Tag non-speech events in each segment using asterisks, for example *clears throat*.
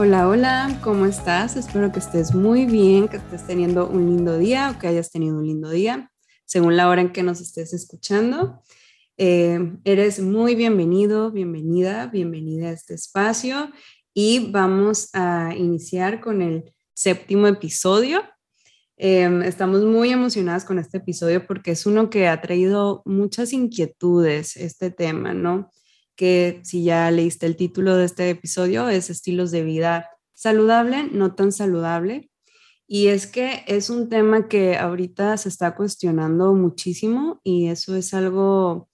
Hola, hola, ¿cómo estás? Espero que estés muy bien, que estés teniendo un lindo día o que hayas tenido un lindo día, según la hora en que nos estés escuchando. Eh, eres muy bienvenido, bienvenida, bienvenida a este espacio y vamos a iniciar con el séptimo episodio. Em, estamos muy emocionadas con este episodio porque es uno que ha traído muchas inquietudes, este tema, ¿no? Que si ya leíste el título de este episodio, es estilos de vida saludable, no tan saludable. Y es que es un tema que ahorita se está cuestionando muchísimo y eso es algo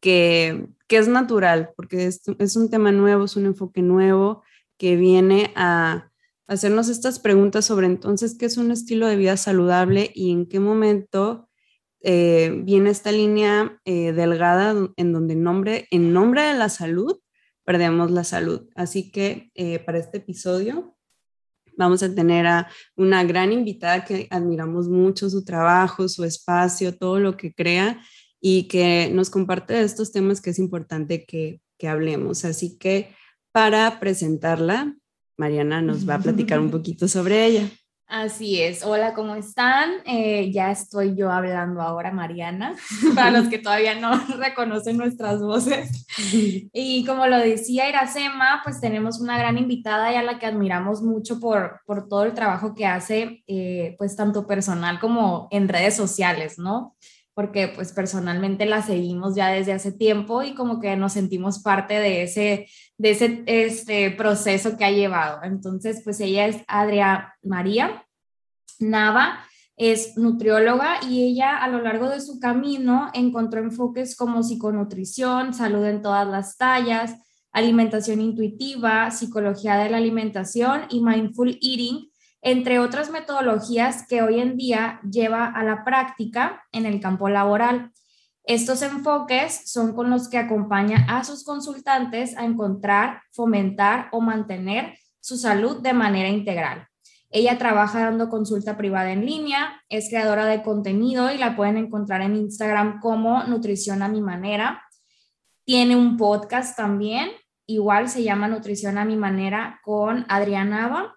que, que es natural, porque es, es, un tema nuevo, es un enfoque nuevo que viene a hacernos estas preguntas sobre entonces qué es un estilo de vida saludable y en qué momento eh, viene esta línea eh, delgada en donde nombre, en nombre de la salud perdemos la salud. Así que eh, para este episodio vamos a tener a una gran invitada que admiramos mucho su trabajo, su espacio, todo lo que crea y que nos comparte estos temas que es importante que, que hablemos. Así que para presentarla, Mariana nos va a platicar un *laughs* poquito sobre ella. Así es. Hola, ¿cómo están? Eh, ya estoy yo hablando ahora, Mariana, *laughs* para los *laughs* que todavía no *laughs* reconocen nuestras voces. Y como lo decía Iracema, pues tenemos una gran invitada y a la que admiramos mucho por, por todo el trabajo que hace, eh, pues tanto personal como en redes sociales, ¿no? Porque pues personalmente la seguimos ya desde hace tiempo y como que nos sentimos parte de ese, de ese este proceso que ha llevado. Entonces, pues ella es Adria María Nava, es nutrióloga y ella a lo largo de su camino encontró enfoques como psiconutrición, salud en todas las tallas, alimentación intuitiva, psicología de la alimentación y mindful eating entre otras metodologías que hoy en día lleva a la práctica en el campo laboral. Estos enfoques son con los que acompaña a sus consultantes a encontrar, fomentar o mantener su salud de manera integral. Ella trabaja dando consulta privada en línea, es creadora de contenido y la pueden encontrar en Instagram como Nutrición a mi manera. Tiene un podcast también, igual se llama Nutrición a mi manera con Adriana Nava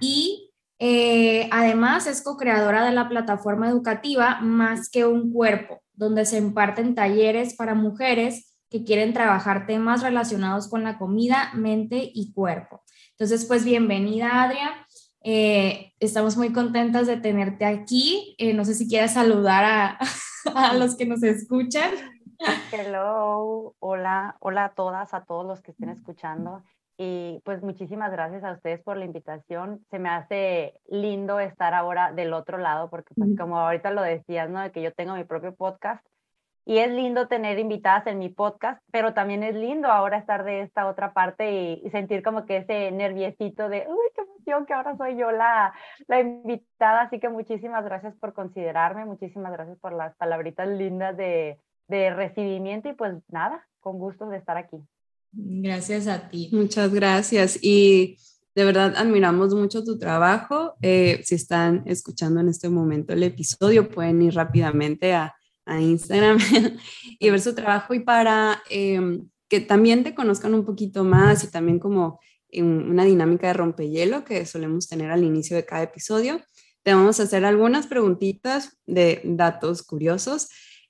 y eh, además es co-creadora de la plataforma educativa Más que un cuerpo, donde se imparten talleres para mujeres que quieren trabajar temas relacionados con la comida, mente y cuerpo. Entonces, pues bienvenida, Adria. Eh, estamos muy contentas de tenerte aquí. Eh, no sé si quieres saludar a, *laughs* a los que nos escuchan. Hello, hola, hola a todas, a todos los que estén escuchando. Y pues muchísimas gracias a ustedes por la invitación. Se me hace lindo estar ahora del otro lado, porque pues como ahorita lo decías, ¿no? De que yo tengo mi propio podcast. Y es lindo tener invitadas en mi podcast, pero también es lindo ahora estar de esta otra parte y, sentir como que ese nerviecito de, uy, qué emoción que ahora soy yo la, la invitada. Así que muchísimas gracias por considerarme, muchísimas gracias por las palabritas lindas de, de recibimiento y pues nada, con gusto de estar aquí. Gracias a ti. Muchas gracias. Y de verdad admiramos mucho tu trabajo. Eh, si están escuchando en este momento el episodio, pueden ir rápidamente a, a Instagram *laughs* y ver su trabajo y para em, que también te conozcan un poquito más y también como una dinámica de rompehielo que solemos tener al inicio de cada episodio. Te vamos a hacer algunas preguntitas de datos curiosos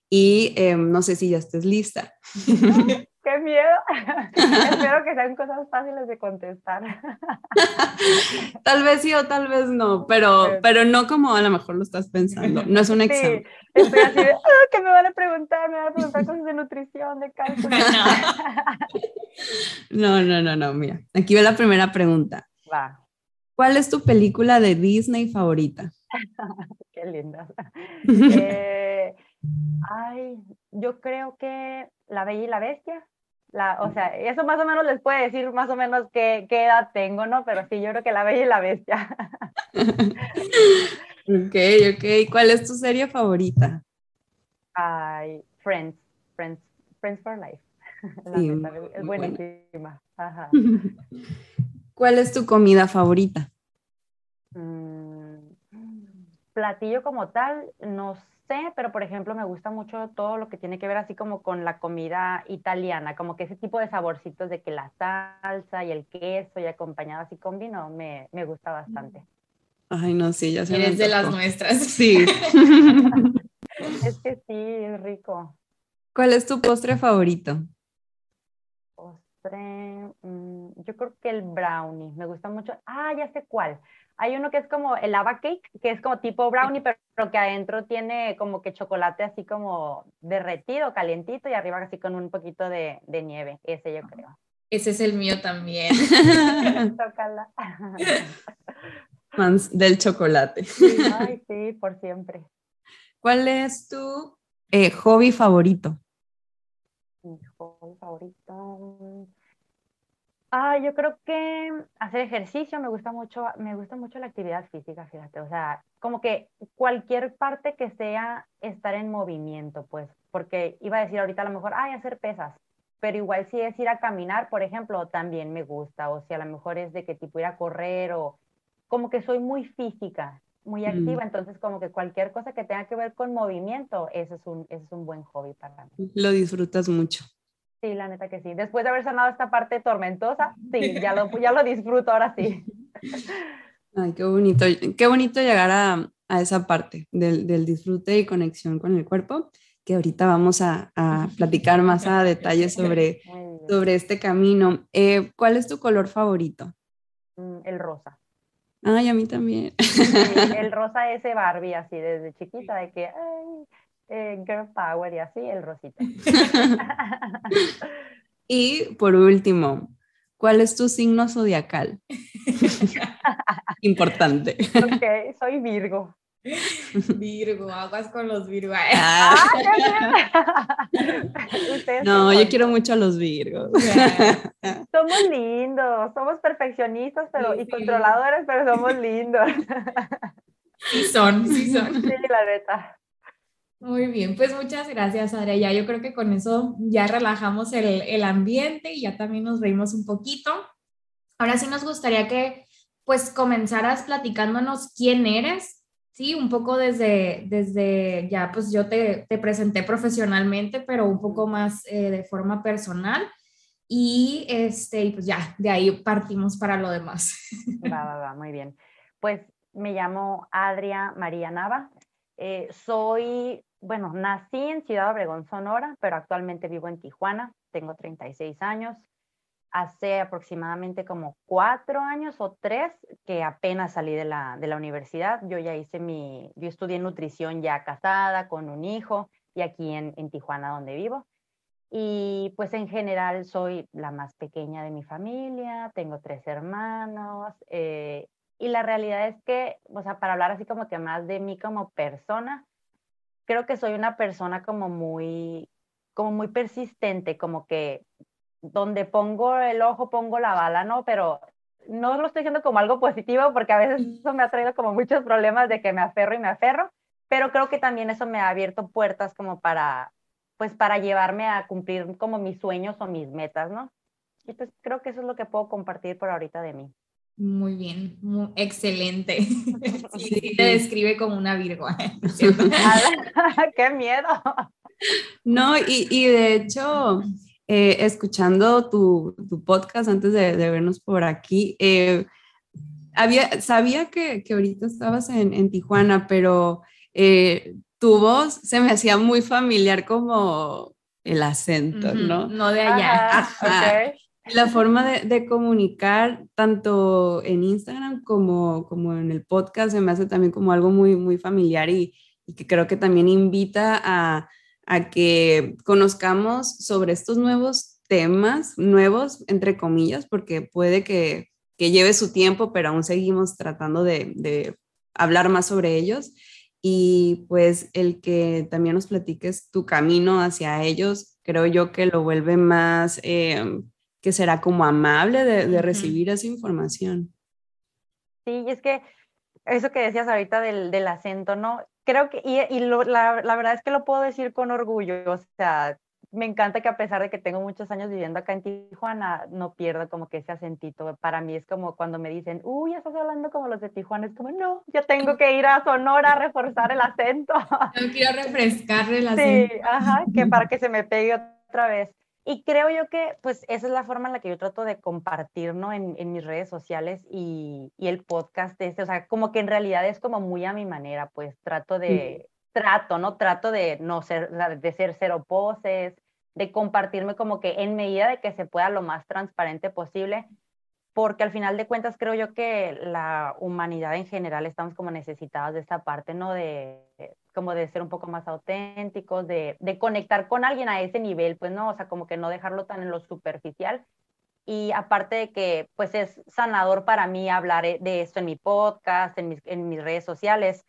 y em, no sé si ya estés lista. *laughs* qué miedo. *laughs* Espero que sean cosas fáciles de contestar. *laughs* tal vez sí o tal vez no, pero, pero no como a lo mejor lo estás pensando. No es un *laughs* examen. estoy así de, ah, ¿qué me van a preguntar? Me van a preguntar cosas de nutrición, de cálculo. No, no, no, no, mira. Aquí va la primera pregunta. Va. ¿Cuál es tu película de Disney favorita? qué linda. Eh, ay, yo creo que La Bella y la Bestia La, o sea, eso más o menos les puede decir más o menos qué, qué edad tengo, ¿no? Pero sí, yo creo que La Bella y la Bestia. *laughs* ok, ok. ¿Cuál es tu serie favorita? Ay, Friends, Friends, Friends for Life. *laughs* Sí, es buenísima. Ajá. *laughs* ¿Cuál es tu comida favorita? Mm, platillo como tal, no sé, pero por ejemplo me gusta mucho todo lo que tiene que ver así como con la comida italiana, como que ese tipo de saborcitos de que la salsa y el queso y acompañado así con vino me, me gusta bastante. Ay, no, sí, ya se Eres de las nuestras. Sí. *laughs* es que sí, es rico. ¿Cuál es tu postre favorito? Mm, yo creo que el brownie, me gusta mucho. Ah, ya sé cuál. Hay uno que es como el lava cake, que es como tipo brownie, pero, que adentro tiene como que chocolate así como derretido, calientito y arriba así con un poquito de, nieve. Ese yo creo. Ese es el mío también. *laughs* Fans *laughs* del chocolate. ay, sí, por siempre. ¿Cuál es tu eh, hobby favorito? Mi hobby favorito. Ah, yo creo que hacer ejercicio me gusta mucho, me gusta mucho la actividad física, fíjate, o sea, como que cualquier parte que sea estar en movimiento, pues, porque iba a decir ahorita a lo mejor, ay, hacer pesas, pero igual si es ir a caminar, por ejemplo, también me gusta, o si a lo mejor es de que tipo ir a correr o como que soy muy física, muy mm. activa, entonces como que cualquier cosa que tenga que ver con movimiento, ese es un, ese es un buen hobby para mí. Lo disfrutas mucho. Sí, la neta que sí. Después de haber sanado esta parte tormentosa, sí, ya lo, ya lo *laughs* disfruto ahora sí. Ay, qué bonito. Qué bonito llegar a, a esa parte del, del, disfrute y conexión con el cuerpo, que ahorita vamos a, a platicar más a detalle *laughs* sobre, sobre este camino. Eh, ¿Cuál es tu color favorito? Mm, el rosa. Ay, a mí también. el *laughs* rosa ese Barbie, así desde chiquita, de que, ay, eh, girl power y así, el rosita. *laughs* y por último, ¿cuál es tu signo zodiacal? *laughs* Importante. Ok, soy Virgo. Virgo, aguas con los Virgo. Ah. *laughs* No, yo quiero mucho a los Virgos. somos lindos, somos perfeccionistas pero, y controladores, pero somos lindos. Sí son, sí son. Sí, la neta. Muy bien, pues muchas gracias, Adria. yo creo que con eso ya relajamos el, el, ambiente y ya también nos reímos un poquito. Ahora sí nos gustaría que pues comenzaras platicándonos quién eres, ¿sí? Un poco desde, desde ya pues yo te, te presenté profesionalmente, pero un poco más eh, de forma personal. Y este, pues ya, de ahí partimos para lo demás. Va, va, va, muy bien. Pues me llamo Adria María Nava, eh, soy, bueno, nací en Ciudad Obregón, Sonora, pero actualmente vivo en Tijuana, tengo 36 años. Hace aproximadamente como cuatro años o tres que apenas salí de la, de la universidad. Yo ya hice mi, yo estudié nutrición ya casada, con un hijo, y aquí en, en Tijuana donde vivo. Y pues en general soy la más pequeña de mi familia, tengo tres hermanos, eh, y la realidad es que, o sea, para hablar así como que más de mí como persona, creo que soy una persona como muy, como muy persistente, como que donde pongo el ojo pongo la bala, ¿no? Pero no lo estoy diciendo como algo positivo porque a veces eso me ha traído como muchos problemas de que me aferro y me aferro, pero creo que también eso me ha abierto puertas como para, pues para llevarme a cumplir como mis sueños o mis metas, ¿no? Y pues creo que eso es lo que puedo compartir por ahorita de mí. Muy bien, excelente. *laughs* Sí, te describe como una Virgo. *laughs* *laughs* ¡Qué miedo! No, y, y de hecho, eh, escuchando tu, tu, podcast antes de, de, vernos por aquí, eh, había, sabía que, que ahorita estabas en, en Tijuana, pero eh, tu voz se me hacía muy familiar como el acento, ¿no? No de allá. La forma de, comunicar tanto en Instagram como, como en el podcast se me hace también como algo muy, muy familiar y, que creo que también invita a, que conozcamos sobre estos nuevos temas, nuevos entre comillas, porque puede que, lleve su tiempo, pero aún seguimos tratando de, de hablar más sobre ellos. Y pues el que también nos platiques tu camino hacia ellos creo yo que lo vuelve más, eh, que será como amable de, recibir esa información. Sí, y es que eso que decías ahorita del, del acento, ¿no? Creo que, y, y la, la, verdad es que lo puedo decir con orgullo, o sea, me encanta que a pesar de que tengo muchos años viviendo acá en Tijuana, no pierdo como que ese acentito. Para mí es como cuando me dicen, uy, ya estás hablando como los de Tijuana, es como, no, yo tengo que ir a Sonora a reforzar el acento. Yo quiero refrescar el acento. Sí, ajá, que para que se me pegue otra vez. Y creo yo que, pues, esa es la forma en la que yo trato de compartir, ¿no? En, en mis redes sociales y, y, el podcast este, o sea, como que en realidad es como muy a mi manera, pues, trato de, trato, ¿no? Trato de no ser, de ser cero poses, de compartirme como que en medida de que se pueda lo más transparente posible, porque al final de cuentas creo yo que la humanidad en general estamos como necesitados de esta parte, ¿no? De como de ser un poco más auténticos, de, conectar con alguien a ese nivel, pues, ¿no? O sea, como que no dejarlo tan en lo superficial. Y aparte de que, pues, es sanador para mí hablar de esto en mi podcast, en mis, redes sociales,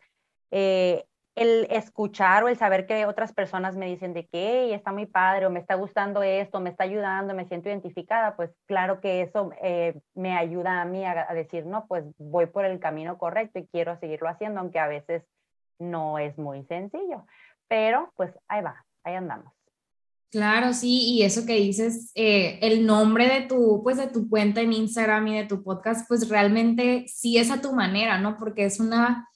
eh, el escuchar o el saber que otras personas me dicen de que está muy padre o me está gustando esto, me está ayudando, me siento identificada, pues claro que eso eh, me ayuda a mí a, decir, no, pues voy por el camino correcto y quiero seguirlo haciendo, aunque a veces no es muy sencillo, pero pues ahí va, ahí andamos. Claro, sí, y eso que dices, eh, el nombre de tu, pues de tu cuenta en Instagram y de tu podcast, pues realmente sí es a tu manera, ¿no? Porque es una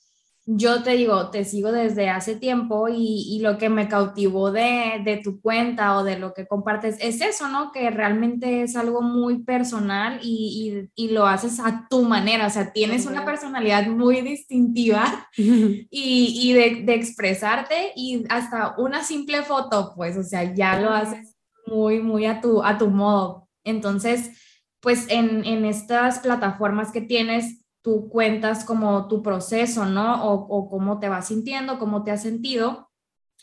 yo te digo, te sigo desde hace tiempo y, lo que me cautivó de, tu cuenta o de lo que compartes es eso, ¿no? Que realmente es algo muy personal y, lo haces a tu manera, o sea, tienes una personalidad muy distintiva *laughs* y, de, de, expresarte y hasta una simple foto, pues, o sea, ya lo haces muy, muy a tu, a tu modo. Entonces, pues en, en estas plataformas que tienes, tú cuentas como tu proceso, ¿no? O, cómo te vas sintiendo, cómo te has sentido.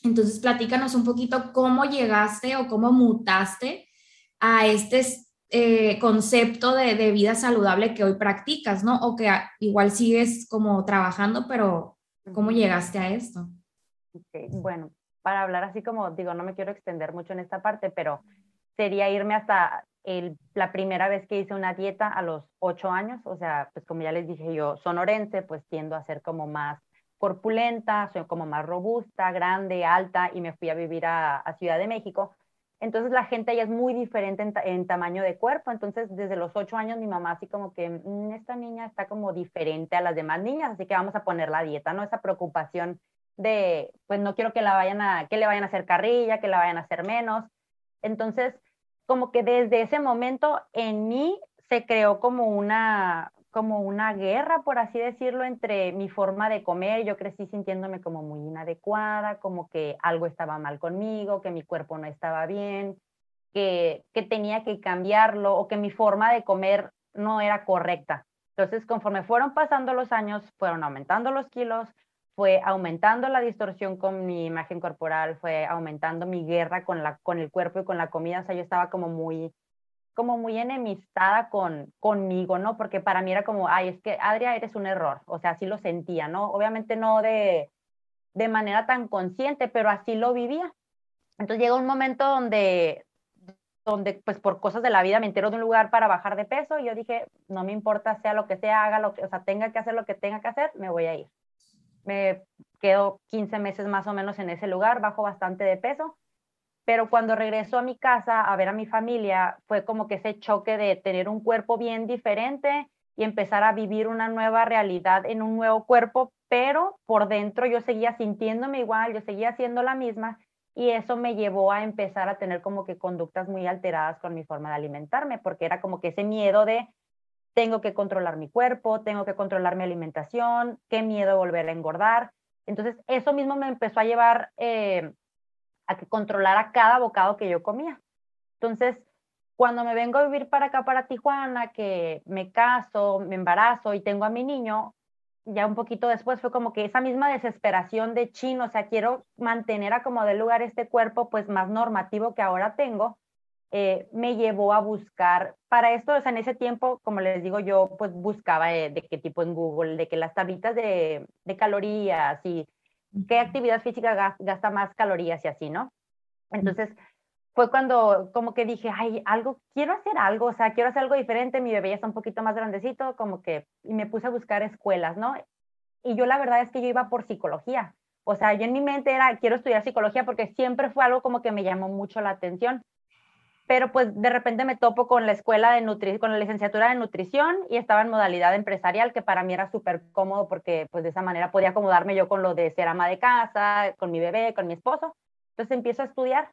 Entonces, platícanos un poquito cómo llegaste o cómo mutaste a este eh, concepto de, vida saludable que hoy practicas, ¿no? O que igual sigues como trabajando, pero ¿cómo llegaste a esto? Bueno, para hablar así como digo, no me quiero extender mucho en esta parte, pero sería irme hasta la primera vez que hice una dieta a los ocho años, o sea, pues como ya les dije yo, sonorense, pues tiendo a ser como más corpulenta, soy como más robusta, grande, alta, y me fui a vivir a, Ciudad de México. Entonces la gente ya es muy diferente en, tamaño de cuerpo, entonces desde los ocho años mi mamá así como que, mm, esta niña está como diferente a las demás niñas, así que vamos a poner la dieta, ¿no? Esa preocupación de, pues no quiero que la vayan a, que le vayan a hacer carrilla, que la vayan a hacer menos. Entonces, como que desde ese momento en mí se creó como una, como una guerra, por así decirlo, entre mi forma de comer. Yo crecí sintiéndome como muy inadecuada, como que algo estaba mal conmigo, que mi cuerpo no estaba bien, que, que tenía que cambiarlo o que mi forma de comer no era correcta. Entonces, conforme fueron pasando los años, fueron aumentando los kilos, fue aumentando la distorsión con mi imagen corporal, fue aumentando mi guerra con, la, con el cuerpo y con la comida, o sea, yo estaba como muy, como muy enemistada con, conmigo, ¿no? Porque para mí era como, ay, es que Adria, eres un error, o sea, así lo sentía, ¿no? Obviamente no de, de manera tan consciente, pero así lo vivía. Entonces llega un momento donde, donde pues por cosas de la vida me entero de un lugar para bajar de peso y yo dije, no me importa sea lo que sea, haga lo que, o sea, tenga que hacer lo que tenga que hacer, me voy a ir me quedo 15 meses más o menos en ese lugar, bajo bastante de peso, pero cuando regreso a mi casa a ver a mi familia, fue como que ese choque de tener un cuerpo bien diferente y empezar a vivir una nueva realidad en un nuevo cuerpo, pero por dentro yo seguía sintiéndome igual, yo seguía siendo la misma y eso me llevó a empezar a tener como que conductas muy alteradas con mi forma de alimentarme, porque era como que ese miedo de tengo que controlar mi cuerpo, tengo que controlar mi alimentación, qué miedo volver a engordar. Entonces, eso mismo me empezó a llevar eh, a que controlara cada bocado que yo comía. Entonces, cuando me vengo a vivir para acá, para Tijuana, que me caso, me embarazo y tengo a mi niño, ya un poquito después fue como que esa misma desesperación de chino, o sea, quiero mantener a como de lugar este cuerpo pues más normativo que ahora tengo, eh, me llevó a buscar, para esto, o sea, en ese tiempo, como les digo, yo pues buscaba de, qué tipo en Google, de que las tablitas de, de calorías y qué actividad física gasta más calorías y así, ¿no? Entonces, fue cuando como que dije, ay, algo, quiero hacer algo, o sea, quiero hacer algo diferente, mi bebé ya está un poquito más grandecito, como que, y me puse a buscar escuelas, ¿no? Y yo la verdad es que yo iba por psicología, o sea, yo en mi mente era, quiero estudiar psicología porque siempre fue algo como que me llamó mucho la atención. Pero pues de repente me topo con la escuela de nutrición, con la licenciatura de nutrición y estaba en modalidad empresarial, que para mí era súper cómodo porque pues de esa manera podía acomodarme yo con lo de ser ama de casa, con mi bebé, con mi esposo. Entonces empiezo a estudiar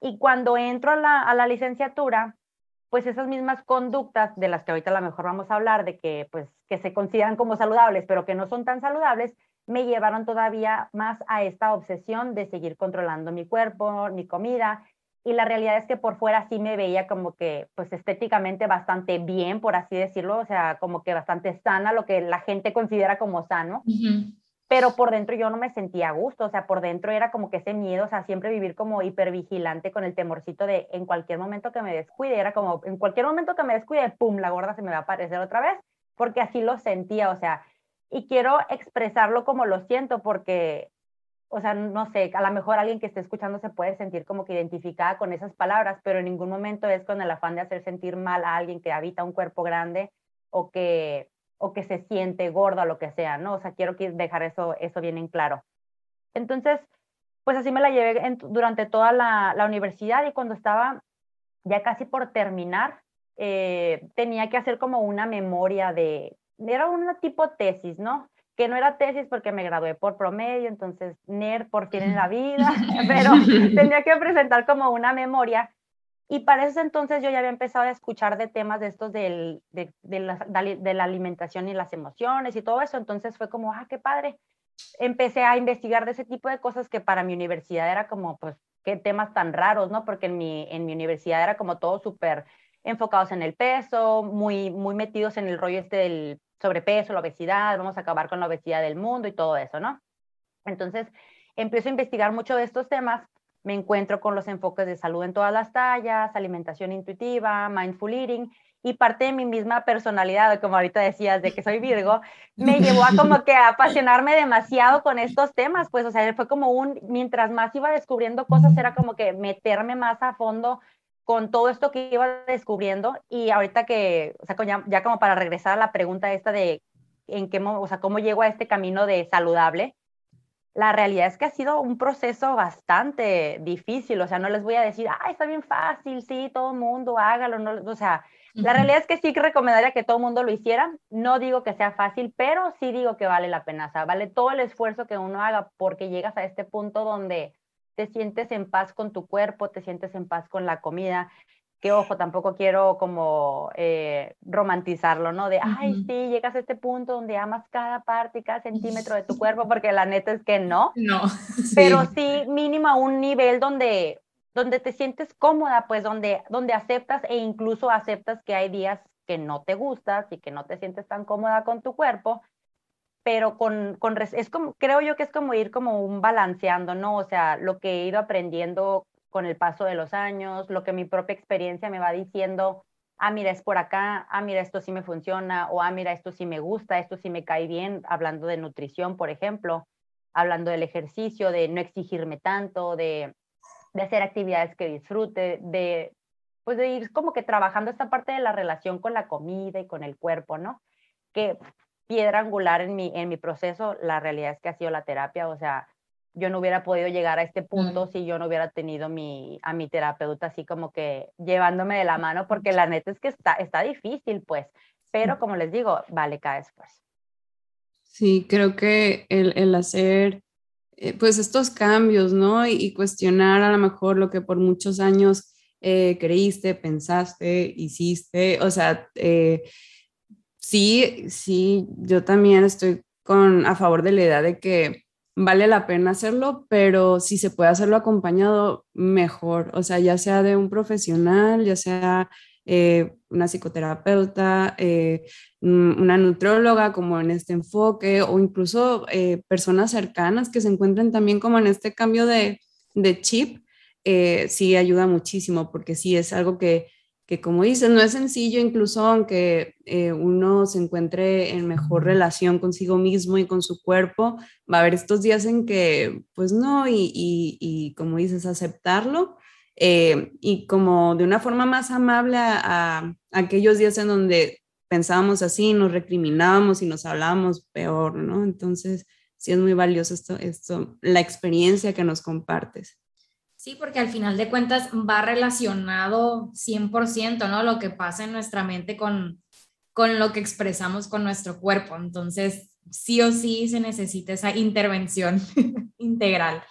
y cuando entro a la, a la licenciatura, pues esas mismas conductas de las que ahorita a lo mejor vamos a hablar, de que pues que se consideran como saludables, pero que no son tan saludables, me llevaron todavía más a esta obsesión de seguir controlando mi cuerpo, mi comida. Y la realidad es que por fuera sí me veía como que, pues estéticamente bastante bien, por así decirlo, o sea, como que bastante sana, lo que la gente considera como sano. Pero por dentro yo no me sentía a gusto, o sea, por dentro era como que ese miedo, o sea, siempre vivir como hipervigilante con el temorcito de en cualquier momento que me descuide, era como en cualquier momento que me descuide, pum, la gorda se me va a aparecer otra vez, porque así lo sentía, o sea, y quiero expresarlo como lo siento porque, o sea, no sé, a lo mejor alguien que esté escuchando se puede sentir como que identificada con esas palabras, pero en ningún momento es con el afán de hacer sentir mal a alguien que habita un cuerpo grande o que, o que se siente gordo o lo que sea, ¿no? O sea, quiero dejar eso, eso bien en claro. Entonces, pues así me la llevé durante toda la, universidad y cuando estaba ya casi por terminar, eh, tenía que hacer como una memoria de, era una tipo tesis, ¿no? Que no era tesis porque me gradué por promedio, entonces NER por fin en la *laughs* vida, *laughs* pero tenía que presentar como una memoria. Y para ese entonces yo ya había empezado a escuchar de temas de estos del, de, de, la, de la alimentación y las emociones y todo eso, entonces fue como, ah, qué padre. Empecé a investigar de ese tipo de cosas que para mi universidad era como, pues, qué temas tan raros, ¿no? Porque en mi, en mi universidad era como todo súper enfocados en el peso, muy, muy metidos en el rollo este del sobrepeso, la obesidad, vamos a acabar con la obesidad del mundo y todo eso, ¿no? Entonces, empiezo a investigar mucho de estos temas, me encuentro con los enfoques de salud en todas las tallas, alimentación intuitiva, mindful eating, y parte de mi misma personalidad, como ahorita decías, de que soy Virgo, me llevó a como que apasionarme demasiado con estos temas, pues, o sea, fue como un, mientras más iba descubriendo cosas, era como que meterme más a fondo con todo esto que iba descubriendo y ahorita que, o sea, ya, ya, como para regresar a la pregunta esta de en qué, o sea, cómo llego a este camino de saludable, la realidad es que ha sido un proceso bastante difícil, o sea, no les voy a decir, ah, está bien fácil, sí, todo el mundo hágalo, no, o sea, la realidad es que sí que recomendaría que todo el mundo lo hiciera, no digo que sea fácil, pero sí digo que vale la pena, o sea, vale todo el esfuerzo que uno haga porque llegas a este punto donde te sientes en paz con tu cuerpo, te sientes en paz con la comida, que ojo, tampoco quiero como eh, romantizarlo, ¿no? De, ay, sí, llegas a este punto donde amas cada parte y cada centímetro de tu cuerpo, porque la neta es que no. No. *laughs* Pero sí, mínimo a un nivel donde, donde te sientes cómoda, pues donde, donde aceptas e incluso aceptas que hay días que no te gustas y que no te sientes tan cómoda con tu cuerpo, pero con, con, es como, creo yo que es como ir como un balanceando, ¿no? O sea, lo que he ido aprendiendo con el paso de los años, lo que mi propia experiencia me va diciendo, ah, mira, es por acá, ah, mira, esto sí me funciona, o ah, mira, esto sí me gusta, esto sí me cae bien, hablando de nutrición, por ejemplo, hablando del ejercicio, de no exigirme tanto, de, de hacer actividades que disfrute, de, pues de ir como que trabajando esta parte de la relación con la comida y con el cuerpo, ¿no? Que piedra angular en mi, en mi proceso, la realidad es que ha sido la terapia, o sea, yo no hubiera podido llegar a este punto si yo no hubiera tenido mi, a mi terapeuta así como que llevándome de la mano, porque la neta es que está, está difícil, pues, pero como les digo, vale cada esfuerzo. Sí, creo que el, el hacer eh, pues estos cambios, ¿no? Y, cuestionar a lo mejor lo que por muchos años eh, creíste, pensaste, hiciste, o sea, eh, sí, sí, yo también estoy con, a favor de la idea de que vale la pena hacerlo, pero si se puede hacerlo acompañado, mejor. O sea, ya sea de un profesional, ya sea eh, una psicoterapeuta, eh, una nutróloga como en este enfoque, o incluso eh, personas cercanas que se encuentren también como en este cambio de, de chip, sí ayuda muchísimo, porque sí es algo que que como dices, no es sencillo, incluso aunque eh, uno se encuentre en mejor relación consigo mismo y con su cuerpo, va a haber estos días en que, pues no, y, y, como dices, aceptarlo eh, y como de una forma más amable a, aquellos días en donde pensábamos así, nos recriminábamos y nos hablábamos peor, ¿no? Entonces, sí es muy valioso esto, esto, la experiencia que nos compartes. Sí, porque al final de cuentas va relacionado 100%, ¿no? Lo que pasa en nuestra mente con, con lo que expresamos con nuestro cuerpo. Entonces, sí o sí se necesita esa intervención *laughs* integral.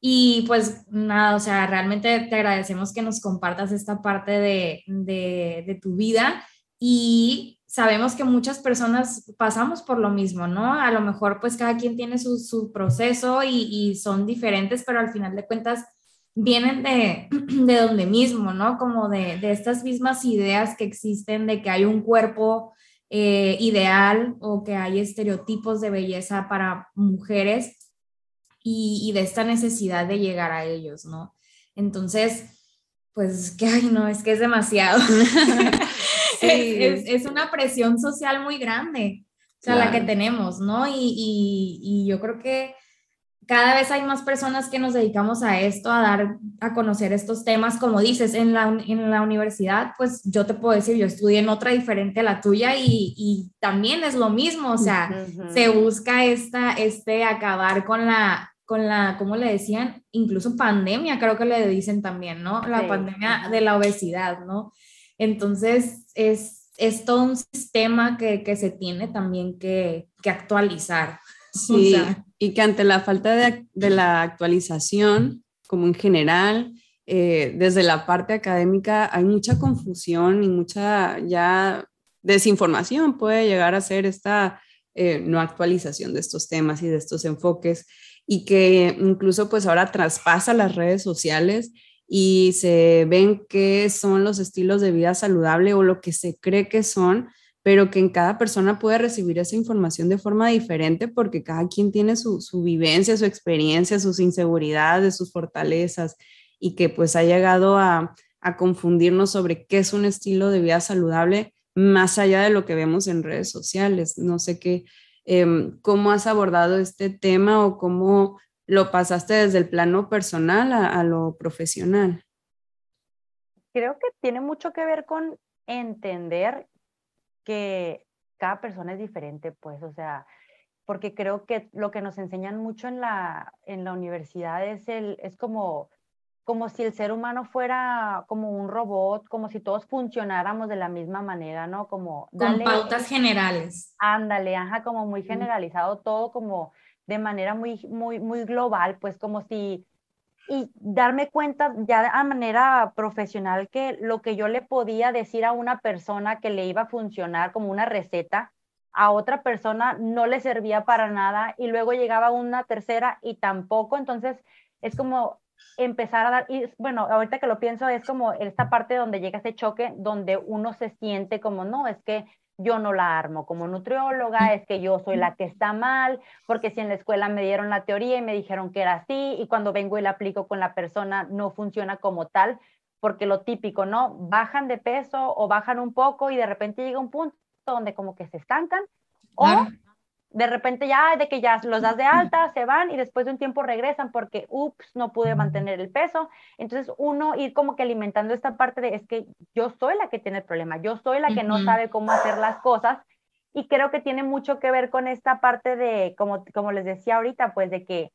Y pues nada, o sea, realmente te agradecemos que nos compartas esta parte de, de, tu vida y sabemos que muchas personas pasamos por lo mismo, ¿no? A lo mejor pues cada quien tiene su, su proceso y, y, son diferentes, pero al final de cuentas vienen de, *clears throat* de donde mismo, ¿no? Como de, de, estas mismas ideas que existen de que hay un cuerpo eh, ideal o que hay estereotipos de belleza para mujeres y, de esta necesidad de llegar a ellos, ¿no? Entonces, pues que, ay, no, es que es demasiado. *laughs* *laughs* es, una presión social muy grande, o sea, la que tenemos, ¿no? Y, y, yo creo que cada vez hay más personas que nos dedicamos a esto, a dar a conocer estos temas, como dices, en la, en la universidad, pues yo te puedo decir, yo estudié en otra diferente a la tuya y, y también es lo mismo, o sea, se busca esta, este acabar con la, con la, ¿cómo le decían? Incluso pandemia, creo que le dicen también, ¿no? La pandemia de la obesidad, ¿no? Entonces, es, es todo un sistema que, que se tiene también que, que actualizar. Sí, y que ante la falta de, de, la actualización, como en general, eh, desde la parte académica hay mucha confusión y mucha ya desinformación puede llegar a ser esta eh, no actualización de estos temas y de estos enfoques y que incluso pues ahora traspasa las redes sociales y se ven qué son los estilos de vida saludable o lo que se cree que son, pero que en cada persona puede recibir esa información de forma diferente porque cada quien tiene su, su vivencia, su experiencia, sus inseguridades, sus fortalezas y que pues ha llegado a, a confundirnos sobre qué es un estilo de vida saludable más allá de lo que vemos en redes sociales. No sé qué, Em, ¿Cómo has abordado este tema o cómo lo pasaste desde el plano personal a, lo profesional? Creo que tiene mucho que ver con entender que cada persona es diferente, pues, o sea, porque creo que lo que nos enseñan mucho en la, en la universidad es, el, es como como si el ser humano fuera como un robot, como si todos funcionáramos de la misma manera, ¿no? Como con pautas generales. Ándale, ajá, como muy generalizado todo como de manera muy muy muy global, pues como si y darme cuenta ya de manera profesional que lo que yo le podía decir a una persona que le iba a funcionar como una receta, a otra persona no le servía para nada y luego llegaba una tercera y tampoco, entonces es como empezar a dar, y bueno, ahorita que lo pienso es como esta parte donde llega ese choque, donde uno se siente como, no, es que yo no la armo como nutrióloga, es que yo soy la que está mal, porque si en la escuela me dieron la teoría y me dijeron que era así, y cuando vengo y la aplico con la persona no funciona como tal, porque lo típico, ¿no? Bajan de peso o bajan un poco y de repente llega un punto donde como que se estancan, o de repente ya de que ya los das de alta, se van y después de un tiempo regresan porque, ups, no pude mantener el peso. Entonces uno ir como que alimentando esta parte de es que yo soy la que tiene el problema, yo soy la que no sabe cómo hacer las cosas. Y creo que tiene mucho que ver con esta parte de, como, como les decía ahorita, pues de que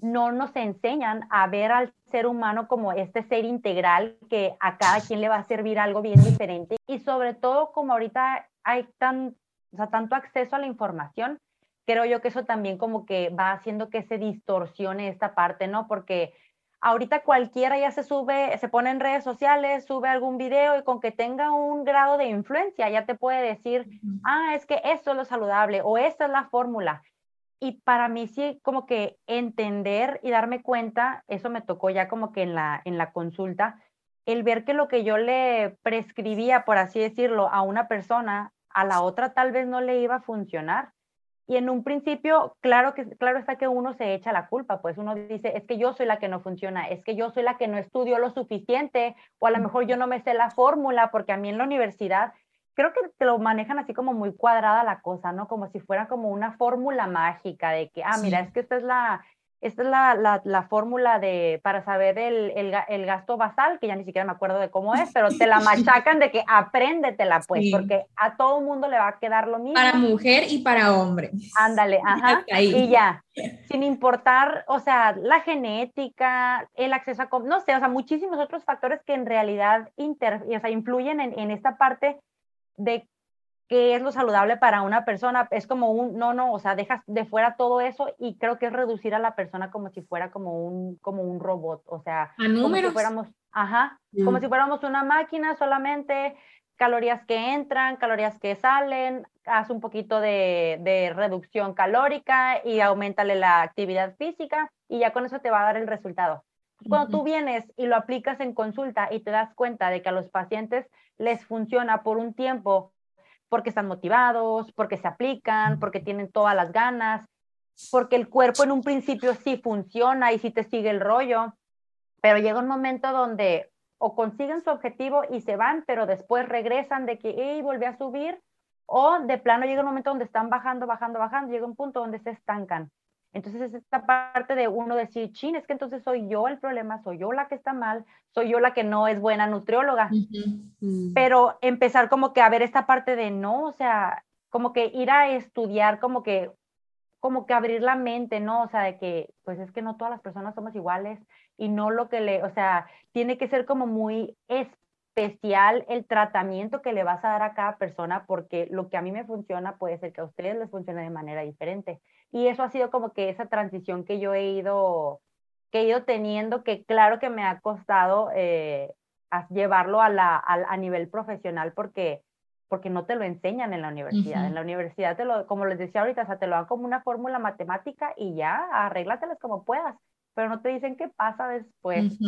no nos enseñan a ver al ser humano como este ser integral que a cada quien le va a servir algo bien diferente. Y sobre todo como ahorita hay tan o sea, tanto acceso a la información, creo yo que eso también como que va haciendo que se distorsione esta parte, ¿no? Porque ahorita cualquiera ya se sube, se pone en redes sociales, sube algún video y con que tenga un grado de influencia ya te puede decir, ah, es que esto es lo saludable o esta es la fórmula. Y para mí sí, como que entender y darme cuenta, eso me tocó ya como que en la, en la consulta, el ver que lo que yo le prescribía, por así decirlo, a una persona a la otra tal vez no le iba a funcionar. Y en un principio, claro que claro está que uno se echa la culpa, pues uno dice, es que yo soy la que no funciona, es que yo soy la que no estudió lo suficiente, o a lo mejor yo no me sé la fórmula, porque a mí en la universidad creo que te lo manejan así como muy cuadrada la cosa, ¿no? Como si fuera como una fórmula mágica de que, ah, mira, es que esta es la, esta es la, la, la fórmula de, para saber el, el, el, gasto basal, que ya ni siquiera me acuerdo de cómo es, pero te la *laughs* machacan de que apréndetela, pues, porque a todo mundo le va a quedar lo mismo. Para mujer y para hombre. Ándale, *laughs* ajá. Y ya, *laughs* sin importar, o sea, la genética, el acceso a, no sé, o sea, muchísimos otros factores que en realidad inter, o sea, influyen en, en esta parte de qué es lo saludable para una persona. Es como un, no, no, o sea, dejas de fuera todo eso y creo que es reducir a la persona como si fuera como un, como un robot, o sea, como si fuéramos, ajá, como si fuéramos una máquina solamente, calorías que entran, calorías que salen, haz un poquito de, de reducción calórica y aumentale la actividad física y ya con eso te va a dar el resultado. Cuando tú vienes y lo aplicas en consulta y te das cuenta de que a los pacientes les funciona por un tiempo porque están motivados, porque se aplican, porque tienen todas las ganas, porque el cuerpo en un principio sí funciona y sí te sigue el rollo, pero llega un momento donde o consiguen su objetivo y se van, pero después regresan de que, hey, volví a subir, o de plano llega un momento donde están bajando, bajando, bajando, llega un punto donde se estancan. Entonces es esta parte de uno decir, chin, es que entonces soy yo el problema, soy yo la que está mal, soy yo la que no es buena nutrióloga. Mm. Pero empezar como que a ver esta parte de no, o sea, como que ir a estudiar, como que, como que abrir la mente, ¿no? O sea, de que, pues es que no todas las personas somos iguales y no lo que le, o sea, tiene que ser como muy especial el tratamiento que le vas a dar a cada persona porque lo que a mí me funciona puede ser que a ustedes les funcione de manera diferente. Y eso ha sido como que esa transición que yo he ido, que he ido teniendo, que claro que me ha costado eh, llevarlo a, la, a, nivel profesional porque, porque no te lo enseñan en la universidad. En la universidad, te lo, como les decía ahorita, o sea, te lo dan como una fórmula matemática y ya, arréglatelas como puedas, pero no te dicen qué pasa después.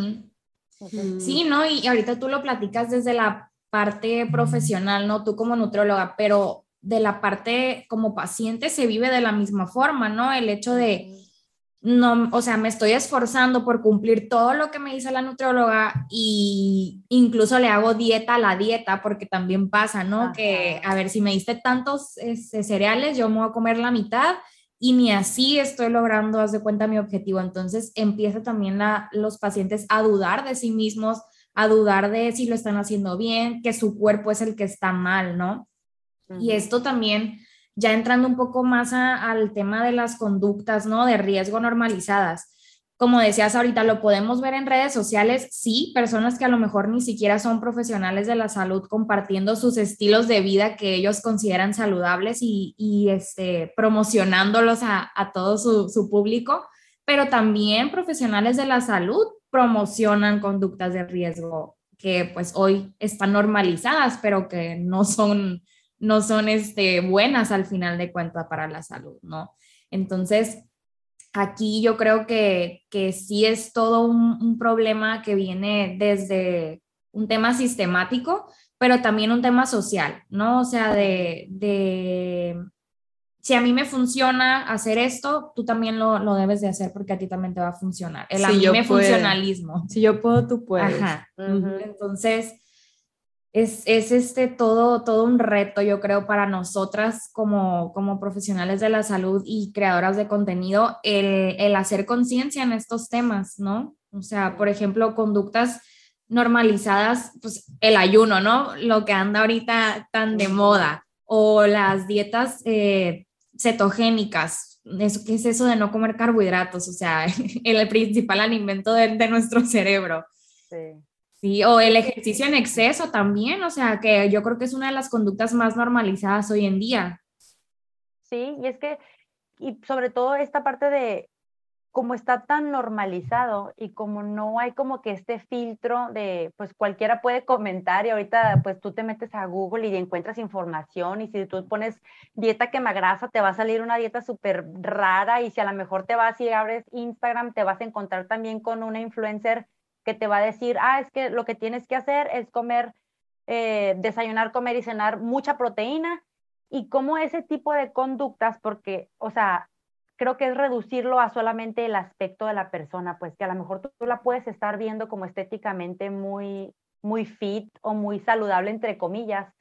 Sí, ¿no? Y ahorita tú lo platicas desde la parte profesional, ¿no? Tú como nutrióloga, pero de la parte como paciente se vive de la misma forma, ¿no? El hecho de, no, o sea, me estoy esforzando por cumplir todo lo que me dice la nutrióloga y incluso le hago dieta a la dieta porque también pasa, ¿no? Que, a ver, si me diste tantos este, cereales, yo me voy a comer la mitad y ni así estoy logrando, haz de cuenta, mi objetivo. Entonces empieza también los pacientes a dudar de sí mismos, a dudar de si lo están haciendo bien, que su cuerpo es el que está mal, ¿no? Y esto también, ya entrando un poco más al tema de las conductas, ¿no? De riesgo normalizadas. Como decías ahorita, lo podemos ver en redes sociales, sí, personas que a lo mejor ni siquiera son profesionales de la salud compartiendo sus estilos de vida que ellos consideran saludables y, este, promocionándolos a, todo su, su público, pero también profesionales de la salud promocionan conductas de riesgo que pues hoy están normalizadas, pero que no son no son este, buenas al final de cuentas para la salud, ¿no? Entonces, aquí yo creo que, que sí es todo un, problema que viene desde un tema sistemático, pero también un tema social, ¿no? O sea, de, de si a mí me funciona hacer esto, tú también lo, lo, debes de hacer porque a ti también te va a funcionar. El a mí me funcionalismo. Si yo puedo, tú puedes. Ajá. Entonces, es, es, este todo, todo un reto, yo creo, para nosotras como, como profesionales de la salud y creadoras de contenido, el, el hacer conciencia en estos temas, ¿no? O sea, por ejemplo, conductas normalizadas, pues el ayuno, ¿no? Lo que anda ahorita tan de moda, o las dietas eh, cetogénicas, eso, ¿qué es eso de no comer carbohidratos? O sea, *laughs* el principal alimento de, de nuestro cerebro. Sí. Sí, o el ejercicio en exceso también, o sea, que yo creo que es una de las conductas más normalizadas hoy en día. Sí, y es que, y sobre todo esta parte de como está tan normalizado y como no hay como que este filtro de, pues cualquiera puede comentar y ahorita pues tú te metes a Google y encuentras información y si tú pones dieta quemagrasa te va a salir una dieta súper rara y si a lo mejor te vas y abres Instagram te vas a encontrar también con una influencer que te va a decir, ah, es que lo que tienes que hacer es comer, eh, desayunar, comer y cenar mucha proteína y cómo ese tipo de conductas, porque, o sea, creo que es reducirlo a solamente el aspecto de la persona, pues que a lo mejor tú, la puedes estar viendo como estéticamente muy, muy fit o muy saludable, entre comillas,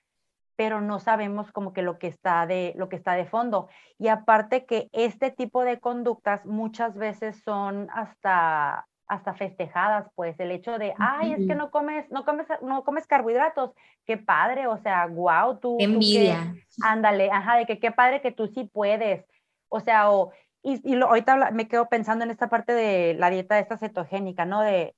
pero no sabemos como que lo que está de lo que está de fondo. Y aparte que este tipo de conductas muchas veces son hasta hasta festejadas, pues el hecho de, ay, es que no comes, no comes, no comes carbohidratos, qué padre, o sea, wow, tú, envidia, ándale, ajá, de que qué padre que tú sí puedes, o sea, o, y, y ahorita me quedo pensando en esta parte de la dieta esta cetogénica, ¿no? De,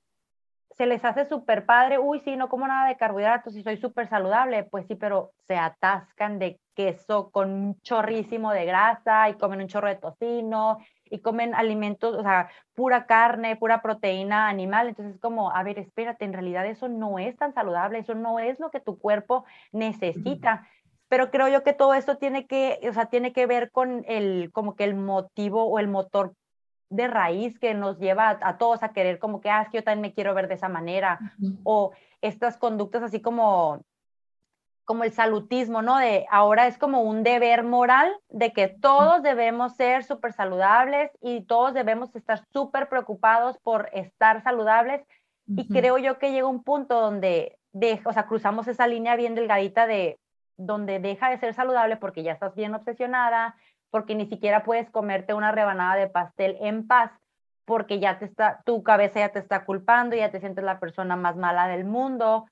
se les hace súper padre, uy, sí, no como nada de carbohidratos y soy súper saludable, pues sí, pero se atascan de queso con un chorrísimo de grasa y comen un chorro de tocino y comen alimentos, o sea, pura carne, pura proteína animal. Entonces, como, a ver, espérate, en realidad eso no es tan saludable, eso no es lo que tu cuerpo necesita. Pero creo yo que todo esto tiene que, o sea, tiene que ver con el, como que el motivo o el motor de raíz que nos lleva a, todos a querer como que, ah, es que yo también me quiero ver de esa manera, o estas conductas así como, como el salutismo, ¿no? De ahora es como un deber moral de que todos debemos ser súper saludables y todos debemos estar súper preocupados por estar saludables. Y creo yo que llega un punto donde, de, o sea, cruzamos esa línea bien delgadita de donde deja de ser saludable porque ya estás bien obsesionada, porque ni siquiera puedes comerte una rebanada de pastel en paz, porque ya te está, tu cabeza ya te está culpando, ya te sientes la persona más mala del mundo,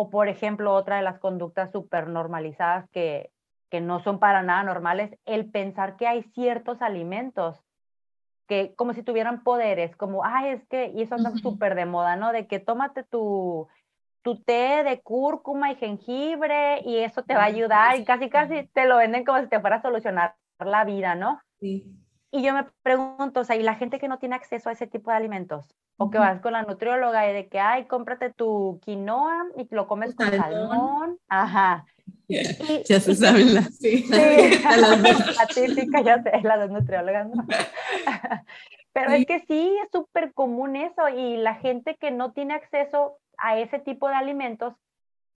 o por ejemplo, otra de las conductas súper normalizadas que, que no son para nada normales, el pensar que hay ciertos alimentos que como si tuvieran poderes, como, ay, es que, y eso anda súper de moda, ¿no? De que tómate tu, tu té de cúrcuma y jengibre y eso te va a ayudar y casi casi te lo venden como si te fuera a solucionar la vida, ¿no? Sí. Y yo me pregunto, o sea, y la gente que no tiene acceso a ese tipo de alimentos, o que vas con la nutrióloga y de que, ay, cómprate tu quinoa y lo comes con salmón, ajá. *laughs* ya se saben las, *laughs* sí. *laughs* sí. la típica, ya sé, las dos nutriólogas, ¿no? Pero es que sí, es súper común eso, y la gente que no tiene acceso a ese tipo de alimentos,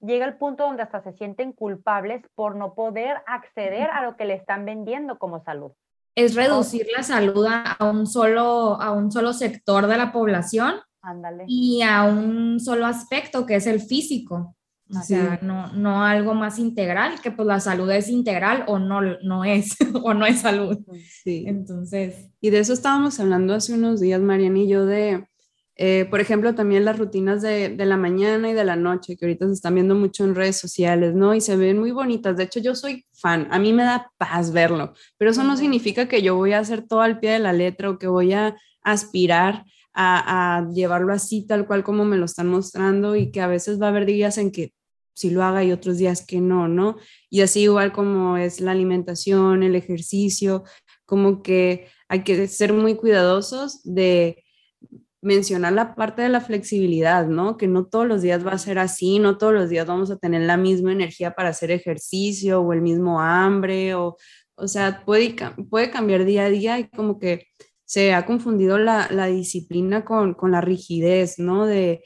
llega el punto donde hasta se sienten culpables por no poder acceder a lo que le están vendiendo como salud. Es reducir la salud a un solo, a un solo sector de la población y a un solo aspecto que es el físico. O sea, no, no algo más integral, que pues la salud es integral o no, no es, *laughs* o no es salud. Sí. Entonces. Y de eso estábamos hablando hace unos días, Mariana y yo, de, eh, por ejemplo, también las rutinas de, de, la mañana y de la noche, que ahorita se están viendo mucho en redes sociales, ¿no? Y se ven muy bonitas. De hecho, yo soy fan, a mí me da paz verlo, pero eso no significa que yo voy a hacer todo al pie de la letra o que voy a aspirar a, a llevarlo así, tal cual como me lo están mostrando y que a veces va a haber días en que sí lo haga y otros días que no, ¿no? Y así igual como es la alimentación, el ejercicio, como que hay que ser muy cuidadosos de mencionar la parte de la flexibilidad, ¿no? Que no todos los días va a ser así, no todos los días vamos a tener la misma energía para hacer ejercicio o el mismo hambre, o, o sea, puede, puede cambiar día a día y como que se ha confundido la, la disciplina con, con, la rigidez, ¿no? De,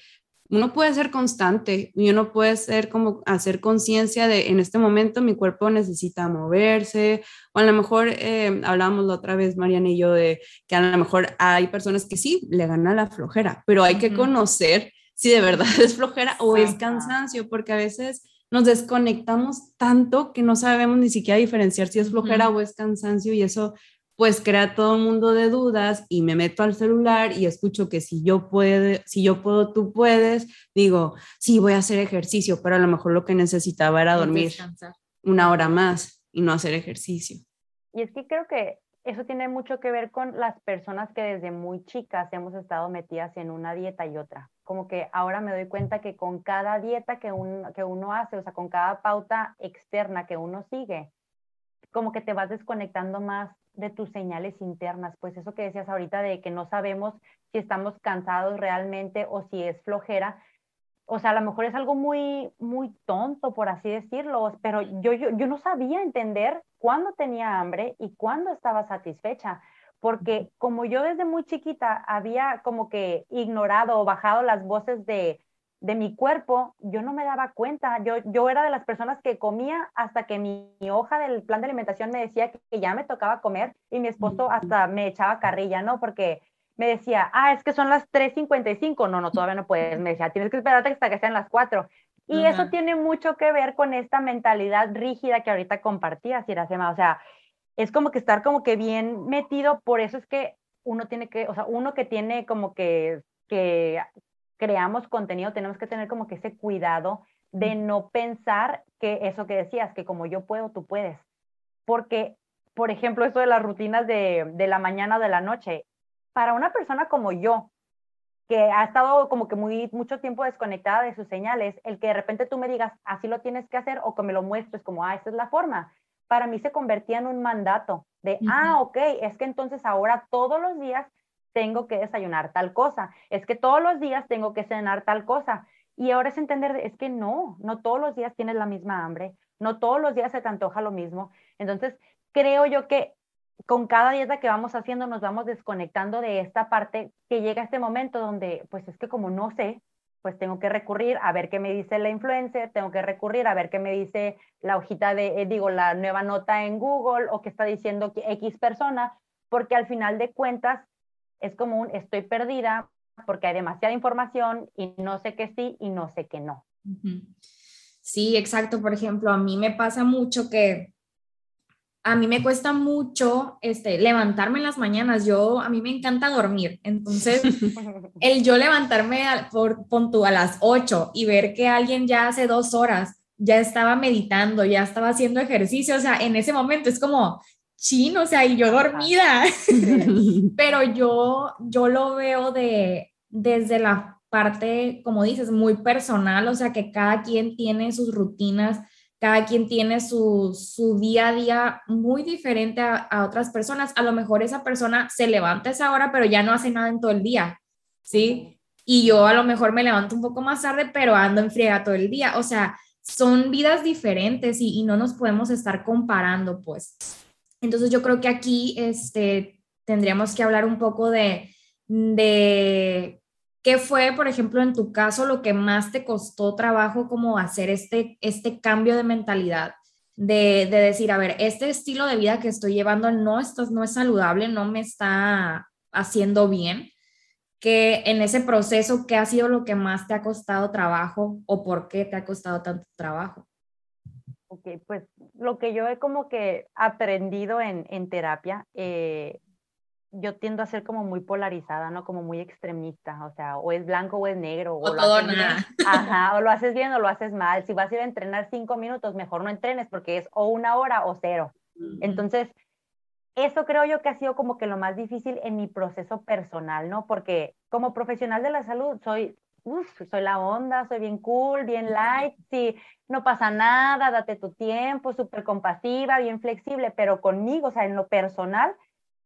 uno puede ser constante y uno puede ser como hacer conciencia de en este momento mi cuerpo necesita moverse o a lo mejor eh, hablábamos la otra vez Mariana y yo de que a lo mejor hay personas que sí le gana la flojera, pero hay que conocer si de verdad es flojera o es cansancio porque a veces nos desconectamos tanto que no sabemos ni siquiera diferenciar si es flojera o es cansancio y eso pues crea todo un mundo de dudas y me meto al celular y escucho que si yo puedo, si yo puedo, tú puedes, digo, sí, voy a hacer ejercicio, pero a lo mejor lo que necesitaba era dormir una hora más y no hacer ejercicio. Y es que creo que eso tiene mucho que ver con las personas que desde muy chicas hemos estado metidas en una dieta y otra. Como que ahora me doy cuenta que con cada dieta que, que uno hace, o sea, con cada pauta externa que uno sigue, como que te vas desconectando más de tus señales internas, pues eso que decías ahorita de que no sabemos si estamos cansados realmente o si es flojera. O sea, a lo mejor es algo muy, muy tonto, por así decirlo, pero yo, yo, yo no sabía entender cuándo tenía hambre y cuándo estaba satisfecha, porque como yo desde muy chiquita había como que ignorado o bajado las voces de, de mi cuerpo, yo no me daba cuenta. Yo, yo era de las personas que comía hasta que mi, hoja del plan de alimentación me decía que, ya me tocaba comer y mi esposo hasta me echaba carrilla, ¿no? Porque me decía, ah, es que son las 3.55. No, no, todavía no puedes. Me decía, tienes que esperarte hasta que sean las 4. Y eso tiene mucho que ver con esta mentalidad rígida que ahorita compartías, Iracema. O sea, es como que estar como que bien metido, por eso es que uno tiene que, o sea, uno que tiene como que, que creamos contenido, tenemos que tener como que ese cuidado de no pensar que eso que decías, que como yo puedo, tú puedes. Porque, por ejemplo, eso de las rutinas de, de la mañana o de la noche, para una persona como yo, que ha estado como que muy mucho tiempo desconectada de sus señales, el que de repente tú me digas, así lo tienes que hacer o que me lo muestres como, ah, esa es la forma, para mí se convertía en un mandato de, ah, ok, es que entonces ahora todos los días tengo que desayunar tal cosa, es que todos los días tengo que cenar tal cosa. Y ahora es entender, es que no, no todos los días tienes la misma hambre, no todos los días se te antoja lo mismo. Entonces, creo yo que con cada dieta que vamos haciendo nos vamos desconectando de esta parte que llega este momento donde, pues es que como no sé, pues tengo que recurrir a ver qué me dice la influencer, tengo que recurrir a ver qué me dice la hojita de, eh, digo, la nueva nota en Google o qué está diciendo X persona, porque al final de cuentas es como un estoy perdida porque hay demasiada información y no sé qué sí y no sé qué no. Sí, exacto. Por ejemplo, a mí me pasa mucho que a mí me cuesta mucho este, levantarme en las mañanas. Yo, a mí me encanta dormir. Entonces, *laughs* el yo levantarme por, a las 8 y ver que alguien ya hace dos horas ya estaba meditando, ya estaba haciendo ejercicio, o sea, en ese momento es como, chino, o sea, y yo dormida. *laughs* *laughs* Pero yo, yo lo veo de, desde la parte, como dices, muy personal, o sea, que cada quien tiene sus rutinas cada quien tiene su, día a día muy diferente a, otras personas. A lo mejor esa persona se levanta a esa hora, pero ya no hace nada en todo el día, ¿sí? Y yo a lo mejor me levanto un poco más tarde, pero ando en friega todo el día. O sea, son vidas diferentes y, no nos podemos estar comparando, pues. Entonces yo creo que aquí este, tendríamos que hablar un poco de, de ¿Qué fue, por ejemplo, en tu caso, lo que más te costó trabajo como hacer este, este cambio de mentalidad? De, de decir, a ver, este estilo de vida que estoy llevando no, esto no es saludable, no me está haciendo bien. Que en ese proceso, ¿qué ha sido lo que más te ha costado trabajo o por qué te ha costado tanto trabajo? Ok, pues lo que yo he como que aprendido en, en terapia, eh, yo tiendo a ser como muy polarizada, ¿no? Como muy extremista, o sea, o es blanco o es negro. O. *laughs* Ajá, lo haces bien o lo haces mal. Si vas a ir a entrenar cinco minutos, mejor no entrenes porque es o una hora o cero. Entonces, eso creo yo que ha sido como que lo más difícil en mi proceso personal, ¿no? Porque como profesional de la salud soy, soy la onda, soy bien cool, bien light, sí, no pasa nada, date tu tiempo, súper compasiva, bien flexible, pero conmigo, o sea, en lo personal,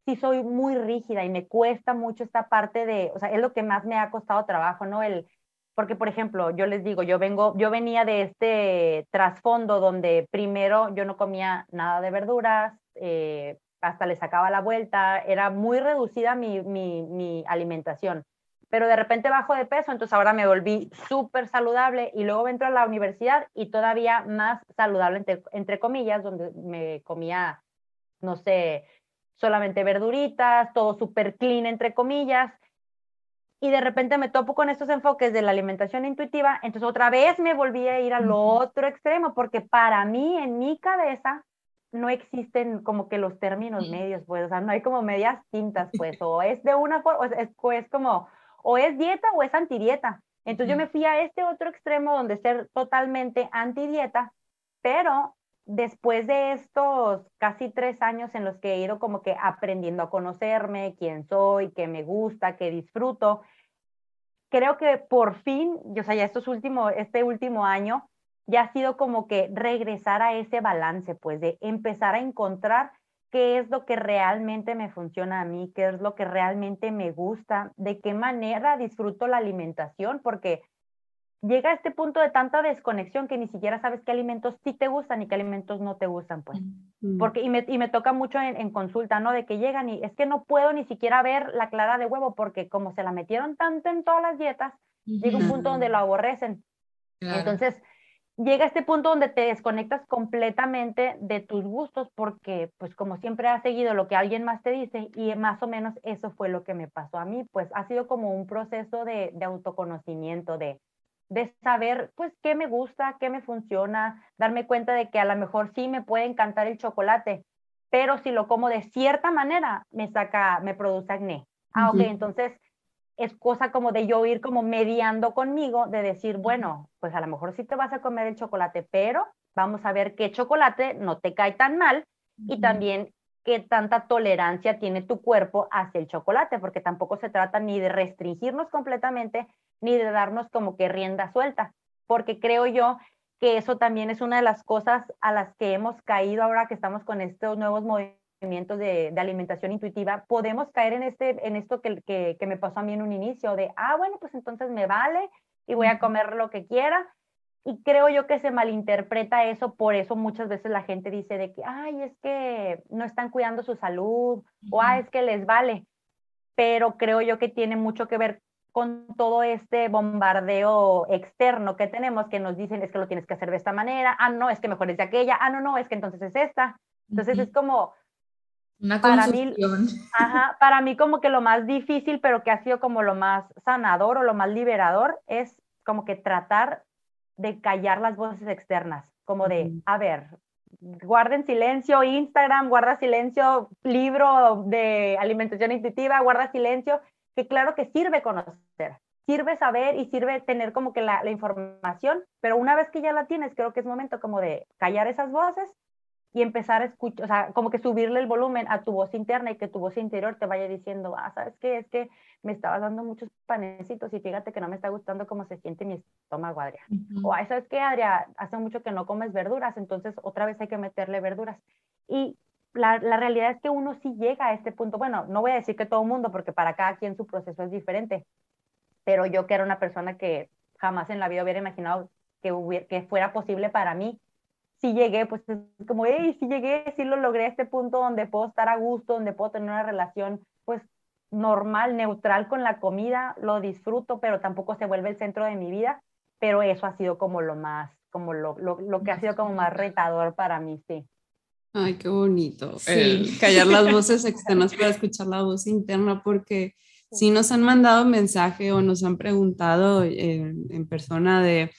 sí soy muy rígida y me cuesta mucho esta parte de, o sea, es lo que más me ha costado trabajo, ¿no? El, porque, por ejemplo, yo les digo, yo vengo, yo venía de este trasfondo donde primero yo no comía nada de verduras, eh, hasta le sacaba la vuelta, era muy reducida mi, mi, mi alimentación, pero de repente bajo de peso, entonces ahora me volví súper saludable y luego entro a la universidad y todavía más saludable, entre, entre comillas, donde me comía, no sé, solamente verduritas, todo súper clean, entre comillas. Y de repente me topo con estos enfoques de la alimentación intuitiva, entonces otra vez me volví a ir al otro extremo, porque para mí, en mi cabeza, no existen como que los términos medios, pues, o sea, no hay como medias tintas, pues, o es de una forma, o es, es como, o es dieta o es antidieta. Entonces yo me fui a este otro extremo donde ser totalmente antidieta, pero después de estos casi tres años en los que he ido como que aprendiendo a conocerme, quién soy, qué me gusta, qué disfruto, creo que por fin, yo sea, ya estos últimos, este último año, ya ha sido como que regresar a ese balance, pues de empezar a encontrar qué es lo que realmente me funciona a mí, qué es lo que realmente me gusta, de qué manera disfruto la alimentación, porque llega a este punto de tanta desconexión que ni siquiera sabes qué alimentos sí te gustan y qué alimentos no te gustan, pues. Mm. Porque, y me, y me toca mucho en, consulta, ¿no? De que llegan y es que no puedo ni siquiera ver la clara de huevo porque como se la metieron tanto en todas las dietas, llega un punto donde lo aborrecen. Entonces, llega este punto donde te desconectas completamente de tus gustos porque, pues como siempre has seguido lo que alguien más te dice y más o menos eso fue lo que me pasó a mí, pues ha sido como un proceso de, de autoconocimiento, de de saber pues qué me gusta, qué me funciona, darme cuenta de que a lo mejor sí me puede encantar el chocolate, pero si lo como de cierta manera me saca, me produce acné. Ah, ok, entonces es cosa como de yo ir como mediando conmigo, de decir, bueno, pues a lo mejor sí te vas a comer el chocolate, pero vamos a ver qué chocolate no te cae tan mal y también qué tanta tolerancia tiene tu cuerpo hacia el chocolate, porque tampoco se trata ni de restringirnos completamente, ni de darnos como que rienda suelta, porque creo yo que eso también es una de las cosas a las que hemos caído ahora que estamos con estos nuevos movimientos de, alimentación intuitiva, podemos caer en, este, en esto que, que, que me pasó a mí en un inicio, de, ah, bueno, pues entonces me vale y voy a comer lo que quiera, y creo yo que se malinterpreta eso, por eso muchas veces la gente dice de que, ay, es que no están cuidando su salud, o ah, es que les vale. Pero creo yo que tiene mucho que ver con todo este bombardeo externo que tenemos, que nos dicen es que lo tienes que hacer de esta manera, ah, no, es que mejor es de aquella, ah, no, no, es que entonces es esta. Entonces es como... Una para mí, ajá, para mí como que lo más difícil, pero que ha sido como lo más sanador o lo más liberador, es como que tratar de callar las voces externas, como de, a ver, guarden silencio Instagram, guarda silencio libro de alimentación intuitiva, guarda silencio que claro que sirve conocer, sirve saber y sirve tener como que la, información, pero una vez que ya la tienes, creo que es momento como de callar esas voces y empezar a escuchar, o sea, como que subirle el volumen a tu voz interna y que tu voz interior te vaya diciendo, ah, ¿sabes qué? Es que me estabas dando muchos panecitos y fíjate que no me está gustando cómo se siente mi estómago, Adrián. O, ah, ¿sabes qué, Adrián? Hace mucho que no comes verduras, entonces otra vez hay que meterle verduras. Y la, realidad es que uno sí llega a este punto. Bueno, no voy a decir que todo el mundo, porque para cada quien su proceso es diferente, pero yo que era una persona que jamás en la vida hubiera imaginado que, hubiera, que fuera posible para mí, si llegué, pues es como, hey, si llegué, si lo logré a este punto donde puedo estar a gusto, donde puedo tener una relación, pues normal, neutral con la comida, lo disfruto, pero tampoco se vuelve el centro de mi vida, pero eso ha sido como lo más, como lo, lo, lo que ha sido como más retador para mí, sí. Ay, qué bonito. callar las *laughs* voces externas para escuchar la voz interna, porque si nos han mandado mensaje o nos han preguntado en persona de,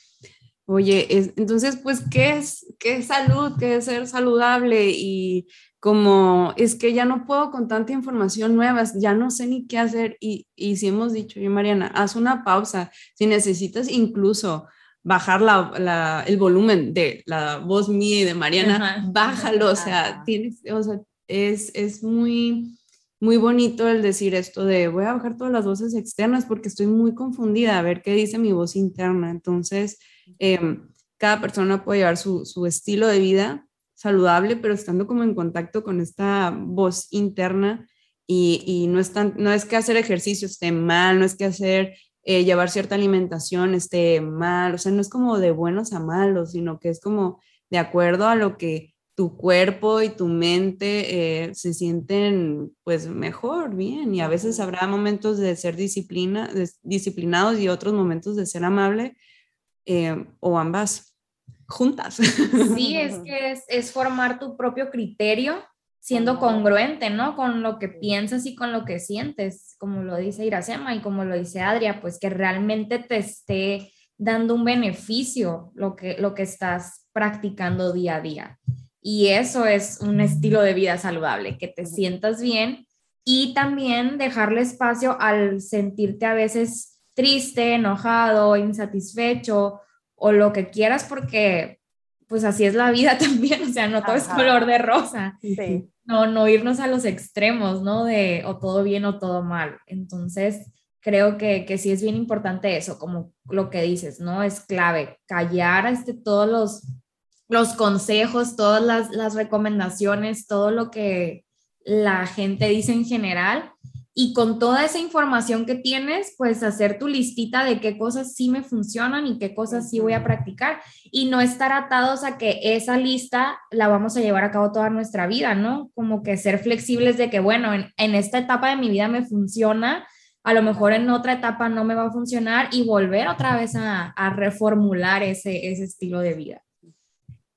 oye, entonces, pues, ¿qué es, ¿qué es salud? ¿Qué es ser saludable? Y como es que ya no puedo con tanta información nueva, ya no sé ni qué hacer. Y, y si hemos dicho, yo, Mariana, haz una pausa. Si necesitas incluso bajar la, el volumen de la voz mía y de Mariana, bájalo, o sea, tienes, o sea, es, es muy, muy bonito el decir esto de voy a bajar todas las voces externas porque estoy muy confundida a ver qué dice mi voz interna. Entonces, em, cada persona puede llevar su, su, estilo de vida saludable, pero estando como en contacto con esta voz interna y, y no, es no es que hacer ejercicio esté mal, no es que hacer eh, llevar cierta alimentación esté mal, o sea, no es como de buenos a malos, sino que es como de acuerdo a lo que tu cuerpo y tu mente eh, se sienten pues mejor, bien, y a veces habrá momentos de ser disciplina, disciplinados y otros momentos de ser amable, eh, o ambas juntas. Sí, es *laughs* que es, es formar tu propio criterio siendo congruente, ¿no? Con lo que piensas y con lo que sientes, como lo dice Iracema y como lo dice Adria, pues que realmente te esté dando un beneficio lo que, lo que estás practicando día a día. Y eso es un estilo de vida saludable, que te sientas bien y también dejarle espacio al sentirte a veces triste, enojado, insatisfecho o lo que quieras porque pues así es la vida *laughs* también, o sea, no todo es color de rosa. Sí no, no irnos a los extremos, ¿no? De o todo bien o todo mal. Entonces, creo que, que sí es bien importante eso, como lo que dices, ¿no? Es clave callar este, todos los, los consejos, todas las, las recomendaciones, todo lo que la gente dice en general y con toda esa información que tienes, pues hacer tu listita de qué cosas sí me funcionan y qué cosas sí voy a practicar y no estar atados a que esa lista la vamos a llevar a cabo toda nuestra vida, ¿no? Como que ser flexibles de que, bueno, en, esta etapa de mi vida me funciona, a lo mejor en otra etapa no me va a funcionar y volver otra vez a, a reformular ese, ese estilo de vida.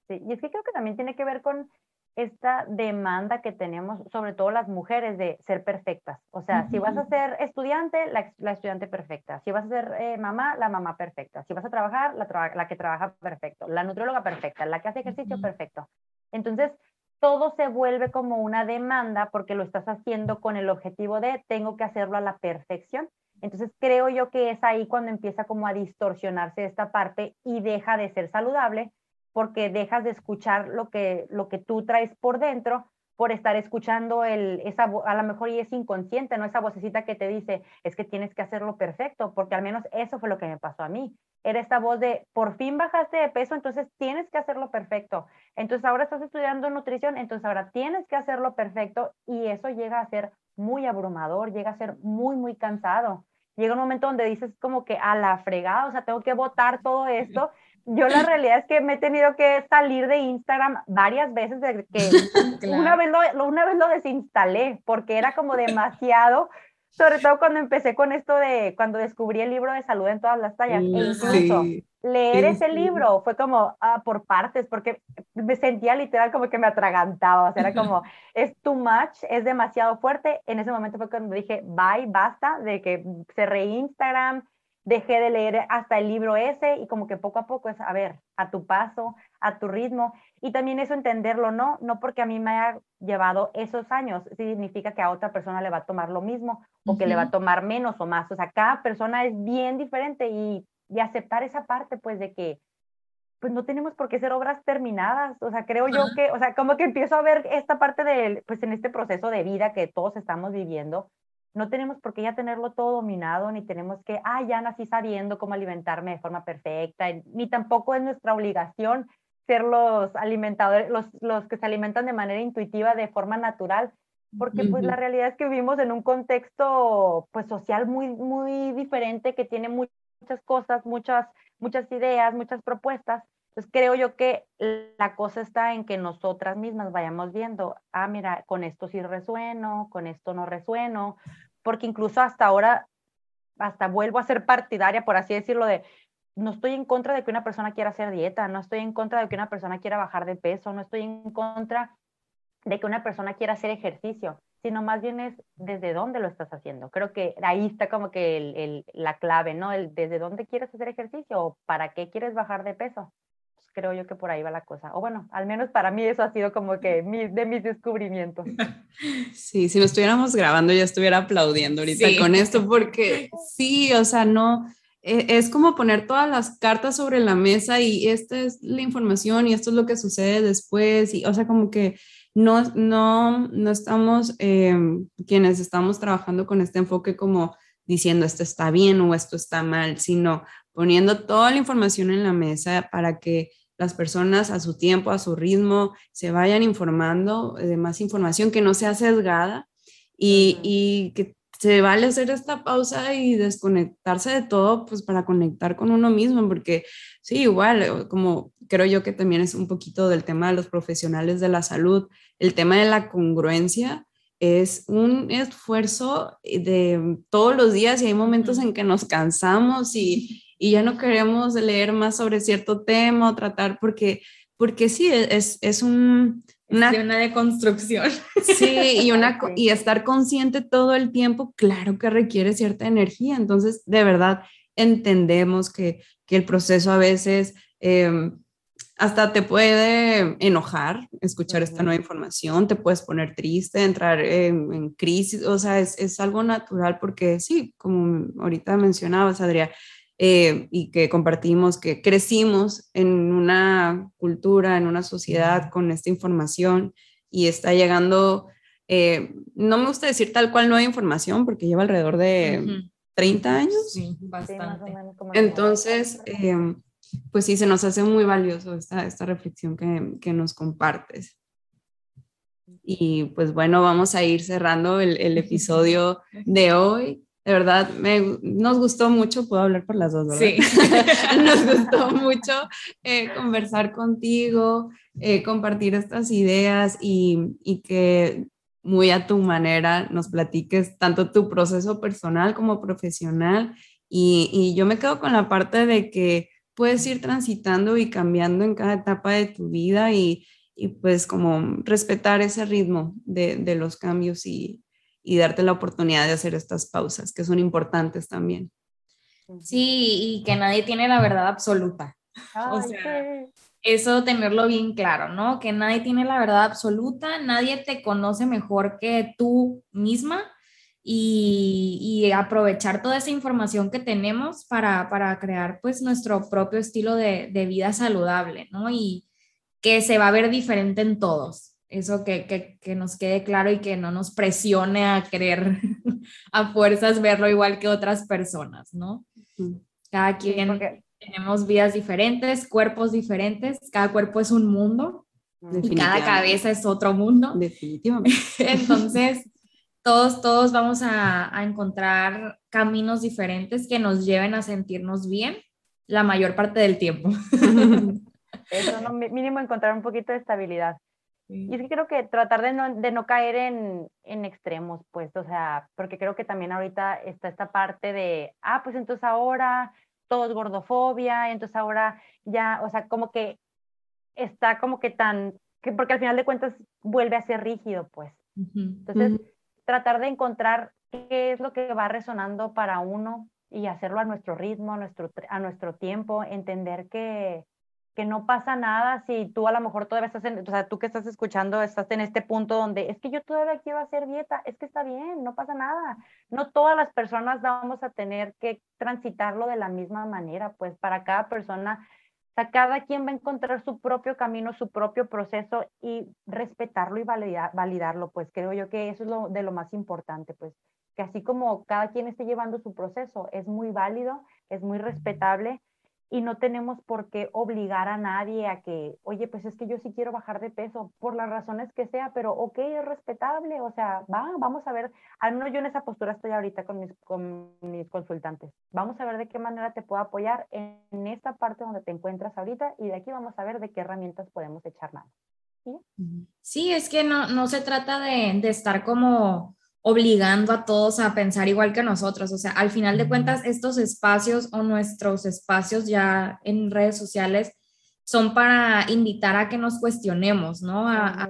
Sí, y es que creo que también tiene que ver con esta demanda que tenemos, sobre todo las mujeres, de ser perfectas. O sea, si vas a ser estudiante, la, estudiante perfecta. Si vas a ser eh, mamá, la mamá perfecta. Si vas a trabajar, la, la, que trabaja perfecto. La nutrióloga perfecta. La que hace ejercicio perfecto. Entonces, todo se vuelve como una demanda porque lo estás haciendo con el objetivo de tengo que hacerlo a la perfección. Entonces creo yo que es ahí cuando empieza como a distorsionarse esta parte y deja de ser saludable porque dejas de escuchar lo que, lo que tú traes por dentro por estar escuchando el, esa, a lo mejor y es inconsciente, ¿no? Esa vocecita que te dice, es que tienes que hacerlo perfecto, porque al menos eso fue lo que me pasó a mí. Era esta voz de, por fin bajaste de peso, entonces tienes que hacerlo perfecto. Entonces ahora estás estudiando nutrición, entonces ahora tienes que hacerlo perfecto y eso llega a ser muy abrumador, llega a ser muy, muy cansado. Llega un momento donde dices como que a la fregada, o sea, tengo que votar todo esto yo la realidad es que me he tenido que salir de Instagram varias veces, de que *laughs* una, vez lo, una vez lo desinstalé porque era como demasiado, sobre todo cuando empecé con esto de, cuando descubrí el libro de salud en todas las tallas, e incluso leer ese libro fue como ah, por partes, porque me sentía literal como que me atragantaba, o sea, era como, *laughs* es too much, es demasiado fuerte, en ese momento fue cuando dije, bye, basta, de que cerré Instagram, dejé de leer hasta el libro ese y como que poco a poco es, a ver, a tu paso, a tu ritmo. Y también eso entenderlo, ¿no? No porque a mí me haya llevado esos años, significa que a otra persona le va a tomar lo mismo o que le va a tomar menos o más, o sea, cada persona es bien diferente y, y aceptar esa parte pues de que pues no tenemos por qué ser obras terminadas, o sea, creo yo que, o sea, como que empiezo a ver esta parte de, pues en este proceso de vida que todos estamos viviendo, no tenemos por qué ya tenerlo todo dominado, ni tenemos que, ah, ya nací sabiendo cómo alimentarme de forma perfecta, ni tampoco es nuestra obligación ser los alimentadores, los, los que se alimentan de manera intuitiva, de forma natural, porque pues la realidad es que vivimos en un contexto pues social muy, muy diferente, que tiene muchas cosas, muchas, muchas ideas, muchas propuestas, pues creo yo que la cosa está en que nosotras mismas vayamos viendo, ah, mira, con esto sí resueno, con esto no resueno, porque incluso hasta ahora, hasta vuelvo a ser partidaria, por así decirlo, de no estoy en contra de que una persona quiera hacer dieta, no estoy en contra de que una persona quiera bajar de peso, no estoy en contra de que una persona quiera hacer ejercicio, sino más bien es desde dónde lo estás haciendo. Creo que ahí está como que la clave, ¿no? El desde dónde quieres hacer ejercicio o para qué quieres bajar de peso creo yo que por ahí va la cosa. O bueno, al menos para mí eso ha sido como que de mis descubrimientos. *laughs* Sí, si nos estuviéramos grabando ya estuviera aplaudiendo ahorita con esto, porque *laughs* sí, o sea, no, e, es como poner todas las cartas sobre la mesa y esta es la información y esto es lo que sucede después, y o sea, como que no, no, no estamos, em, quienes estamos trabajando con este enfoque como diciendo esto está bien o esto está mal, sino poniendo toda la información en la mesa para que las personas a su tiempo, a su ritmo, se vayan informando de más información que no sea sesgada y, y que se vale hacer esta pausa y desconectarse de todo, pues para conectar con uno mismo, porque sí, igual, eh, como creo yo que también es un poquito del tema de los profesionales de la salud, el tema de la congruencia es un esfuerzo de todos los días y hay momentos en que nos cansamos y, y ya no queremos leer más sobre cierto tema o tratar porque, porque sí, es, es un, una, una deconstrucción. *laughs* Sí, y, una, y estar consciente todo el tiempo, claro que requiere cierta energía. Entonces, de verdad, entendemos que, que el proceso a veces em, hasta te puede enojar escuchar esta nueva información, te puedes poner triste, entrar en, en crisis, o sea, es, es, algo natural porque sí, como ahorita mencionabas, Adrián, eh, y que compartimos, que crecimos en una cultura, en una sociedad con esta información y está llegando, eh, no me gusta decir tal cual no hay información porque lleva alrededor de 30 años. Sí, bastante. Entonces, em, pues sí, se nos hace muy valioso esta, esta reflexión que, que nos compartes. Y pues bueno, vamos a ir cerrando el, el *laughs* episodio de hoy de verdad, me, nos gustó mucho, puedo hablar por las dos, ¿verdad? Sí. *laughs* nos gustó mucho eh, conversar contigo, eh, compartir estas ideas y, y, que muy a tu manera nos platiques tanto tu proceso personal como profesional. Y, y yo me quedo con la parte de que puedes ir transitando y cambiando en cada etapa de tu vida y, y pues como respetar ese ritmo de, de los cambios y, y darte la oportunidad de hacer estas pausas que son importantes también. Sí, y que nadie tiene la verdad absoluta. o sea, eso tenerlo bien claro, ¿no? Que nadie tiene la verdad absoluta, nadie te conoce mejor que tú misma y, aprovechar toda esa información que tenemos para, para crear pues nuestro propio estilo de, de, vida saludable, ¿no? Y que se va a ver diferente en todos. Eso que, que, que nos quede claro y que no nos presione a querer *laughs* a fuerzas verlo igual que otras personas, ¿no? Cada quien tenemos vidas diferentes, cuerpos diferentes, cada cuerpo es un mundo y cada cabeza es otro mundo. Definitivamente. *laughs* Entonces, todos, todos vamos a, a, encontrar caminos diferentes que nos lleven a sentirnos bien la mayor parte del tiempo. *laughs* Eso, ¿no? mínimo encontrar un poquito de estabilidad. Y es que creo que tratar de no, de no caer en, en, extremos, pues, o sea, porque creo que también ahorita está esta parte de, ah, pues entonces ahora todo es gordofobia, entonces ahora ya, o sea, como que está como que tan, que porque al final de cuentas vuelve a ser rígido, pues. Entonces, tratar de encontrar qué es lo que va resonando para uno y hacerlo a nuestro ritmo, a nuestro, a nuestro tiempo, entender que, que no pasa nada si tú a lo mejor todavía estás en, o sea, tú que estás escuchando, estás en este punto donde es que yo todavía quiero hacer dieta, es que está bien, no pasa nada. No todas las personas vamos a tener que transitarlo de la misma manera, pues para cada persona, o sea, cada quien va a encontrar su propio camino, su propio proceso y respetarlo y validarlo, pues creo yo que eso es lo de lo más importante, pues que así como cada quien esté llevando su proceso, es muy válido, es muy respetable y no tenemos por qué obligar a nadie a que, oye, pues es que yo sí quiero bajar de peso, por las razones que sea, pero ok, es respetable, o sea, va, vamos a ver, al menos yo en esa postura estoy ahorita con mis, con mis consultantes, vamos a ver de qué manera te puedo apoyar en esta parte donde te encuentras ahorita y de aquí vamos a ver de qué herramientas podemos echar mano. ¿Sí? sí, es que no, no se trata de, de estar como obligando a todos a pensar igual que nosotros. O sea, al final de cuentas, estos espacios o nuestros espacios ya en redes sociales son para invitar a que nos cuestionemos, ¿no? A,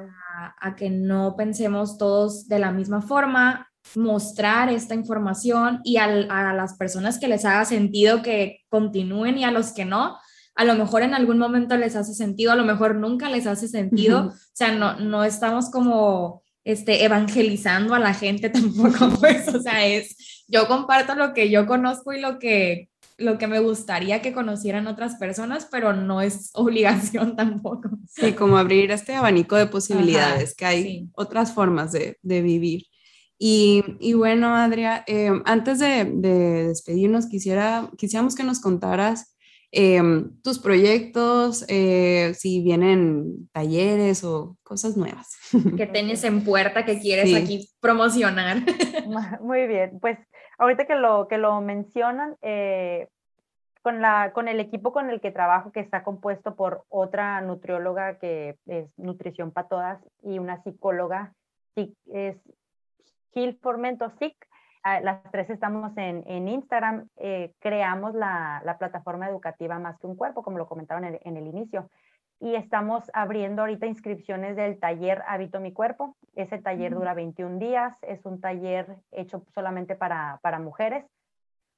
que no pensemos todos de la misma forma, mostrar esta información y a las personas que les haga sentido que continúen y a los que no, a lo mejor en algún momento les hace sentido, a lo mejor nunca les hace sentido. O sea, no, no estamos como este, evangelizando a la gente *laughs* tampoco, pues, o sea, es, yo comparto lo que yo conozco y lo que, lo que me gustaría que conocieran otras personas, pero no es *laughs* obligación tampoco. Sí, como abrir este abanico de posibilidades, que hay otras formas de, de vivir. Y, y, bueno, Adria, eh, antes de, de, despedirnos, quisiera, quisiéramos que nos contaras Em, tus proyectos, eh, si vienen talleres o cosas nuevas. Que *laughs* tienes en puerta que quieres aquí promocionar. *laughs* Muy bien, pues ahorita que lo, que lo mencionan, eh, con, la, con el equipo con el que trabajo, que está compuesto por otra nutrióloga que es Nutrición para Todas y una psicóloga, es Gil Formento SIC, las tres estamos en, en Instagram, eh, creamos la, la, plataforma educativa Más que un cuerpo, como lo comentaron en, en, el inicio, y estamos abriendo ahorita inscripciones del taller Habito mi cuerpo. Ese taller dura 21 días, es un taller hecho solamente para, para mujeres,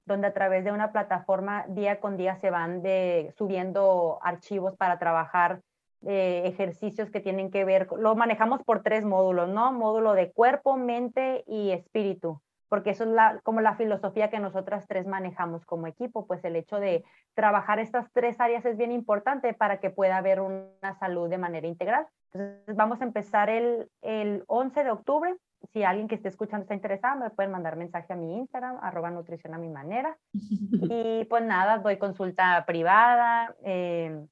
donde a través de una plataforma día con día se van de, subiendo archivos para trabajar eh, ejercicios que tienen que ver, lo manejamos por tres módulos, ¿no? Módulo de cuerpo, mente y espíritu porque eso es la, como la filosofía que nosotras tres manejamos como equipo, pues el hecho de trabajar estas tres áreas es bien importante para que pueda haber una salud de manera integral. Entonces vamos a empezar el, el 11 de octubre. Si alguien que esté escuchando está interesado, me pueden mandar mensaje a mi Instagram, arroba nutrición a mi manera. *laughs* Y pues nada, doy consulta privada. Eh,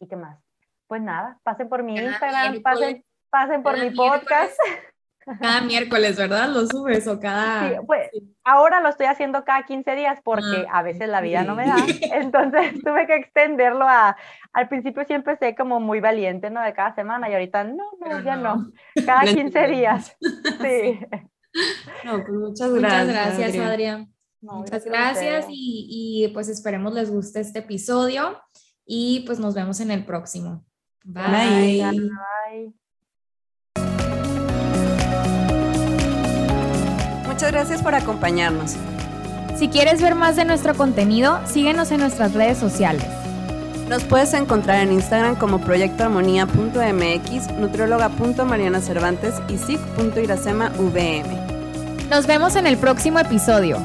¿Y qué más? Pues nada, pasen por mi Instagram, pasen, pasen por mi podcast. *laughs* Cada *laughs* miércoles, ¿verdad? Lo subes o cada... Sí, pues ahora lo estoy haciendo cada 15 días porque ah, a veces la vida no me da. *laughs* Entonces *laughs* tuve que extenderlo a... Al principio siempre sé como muy valiente, ¿no? De cada semana y ahorita no, no ya no. Cada 15 días. Sí. No, pues muchas gracias. Muchas gracias, Adrián. muchas gracias y, y pues esperemos les guste este episodio y pues nos vemos en el próximo. Bye. Bye. Muchas gracias por acompañarnos. Si quieres ver más de nuestro contenido, síguenos en nuestras redes sociales. Nos puedes encontrar en Instagram como proyectoarmonía.mx, nutrióloga.mariana Cervantes y sic.iracema.vm. Nos vemos en el próximo episodio.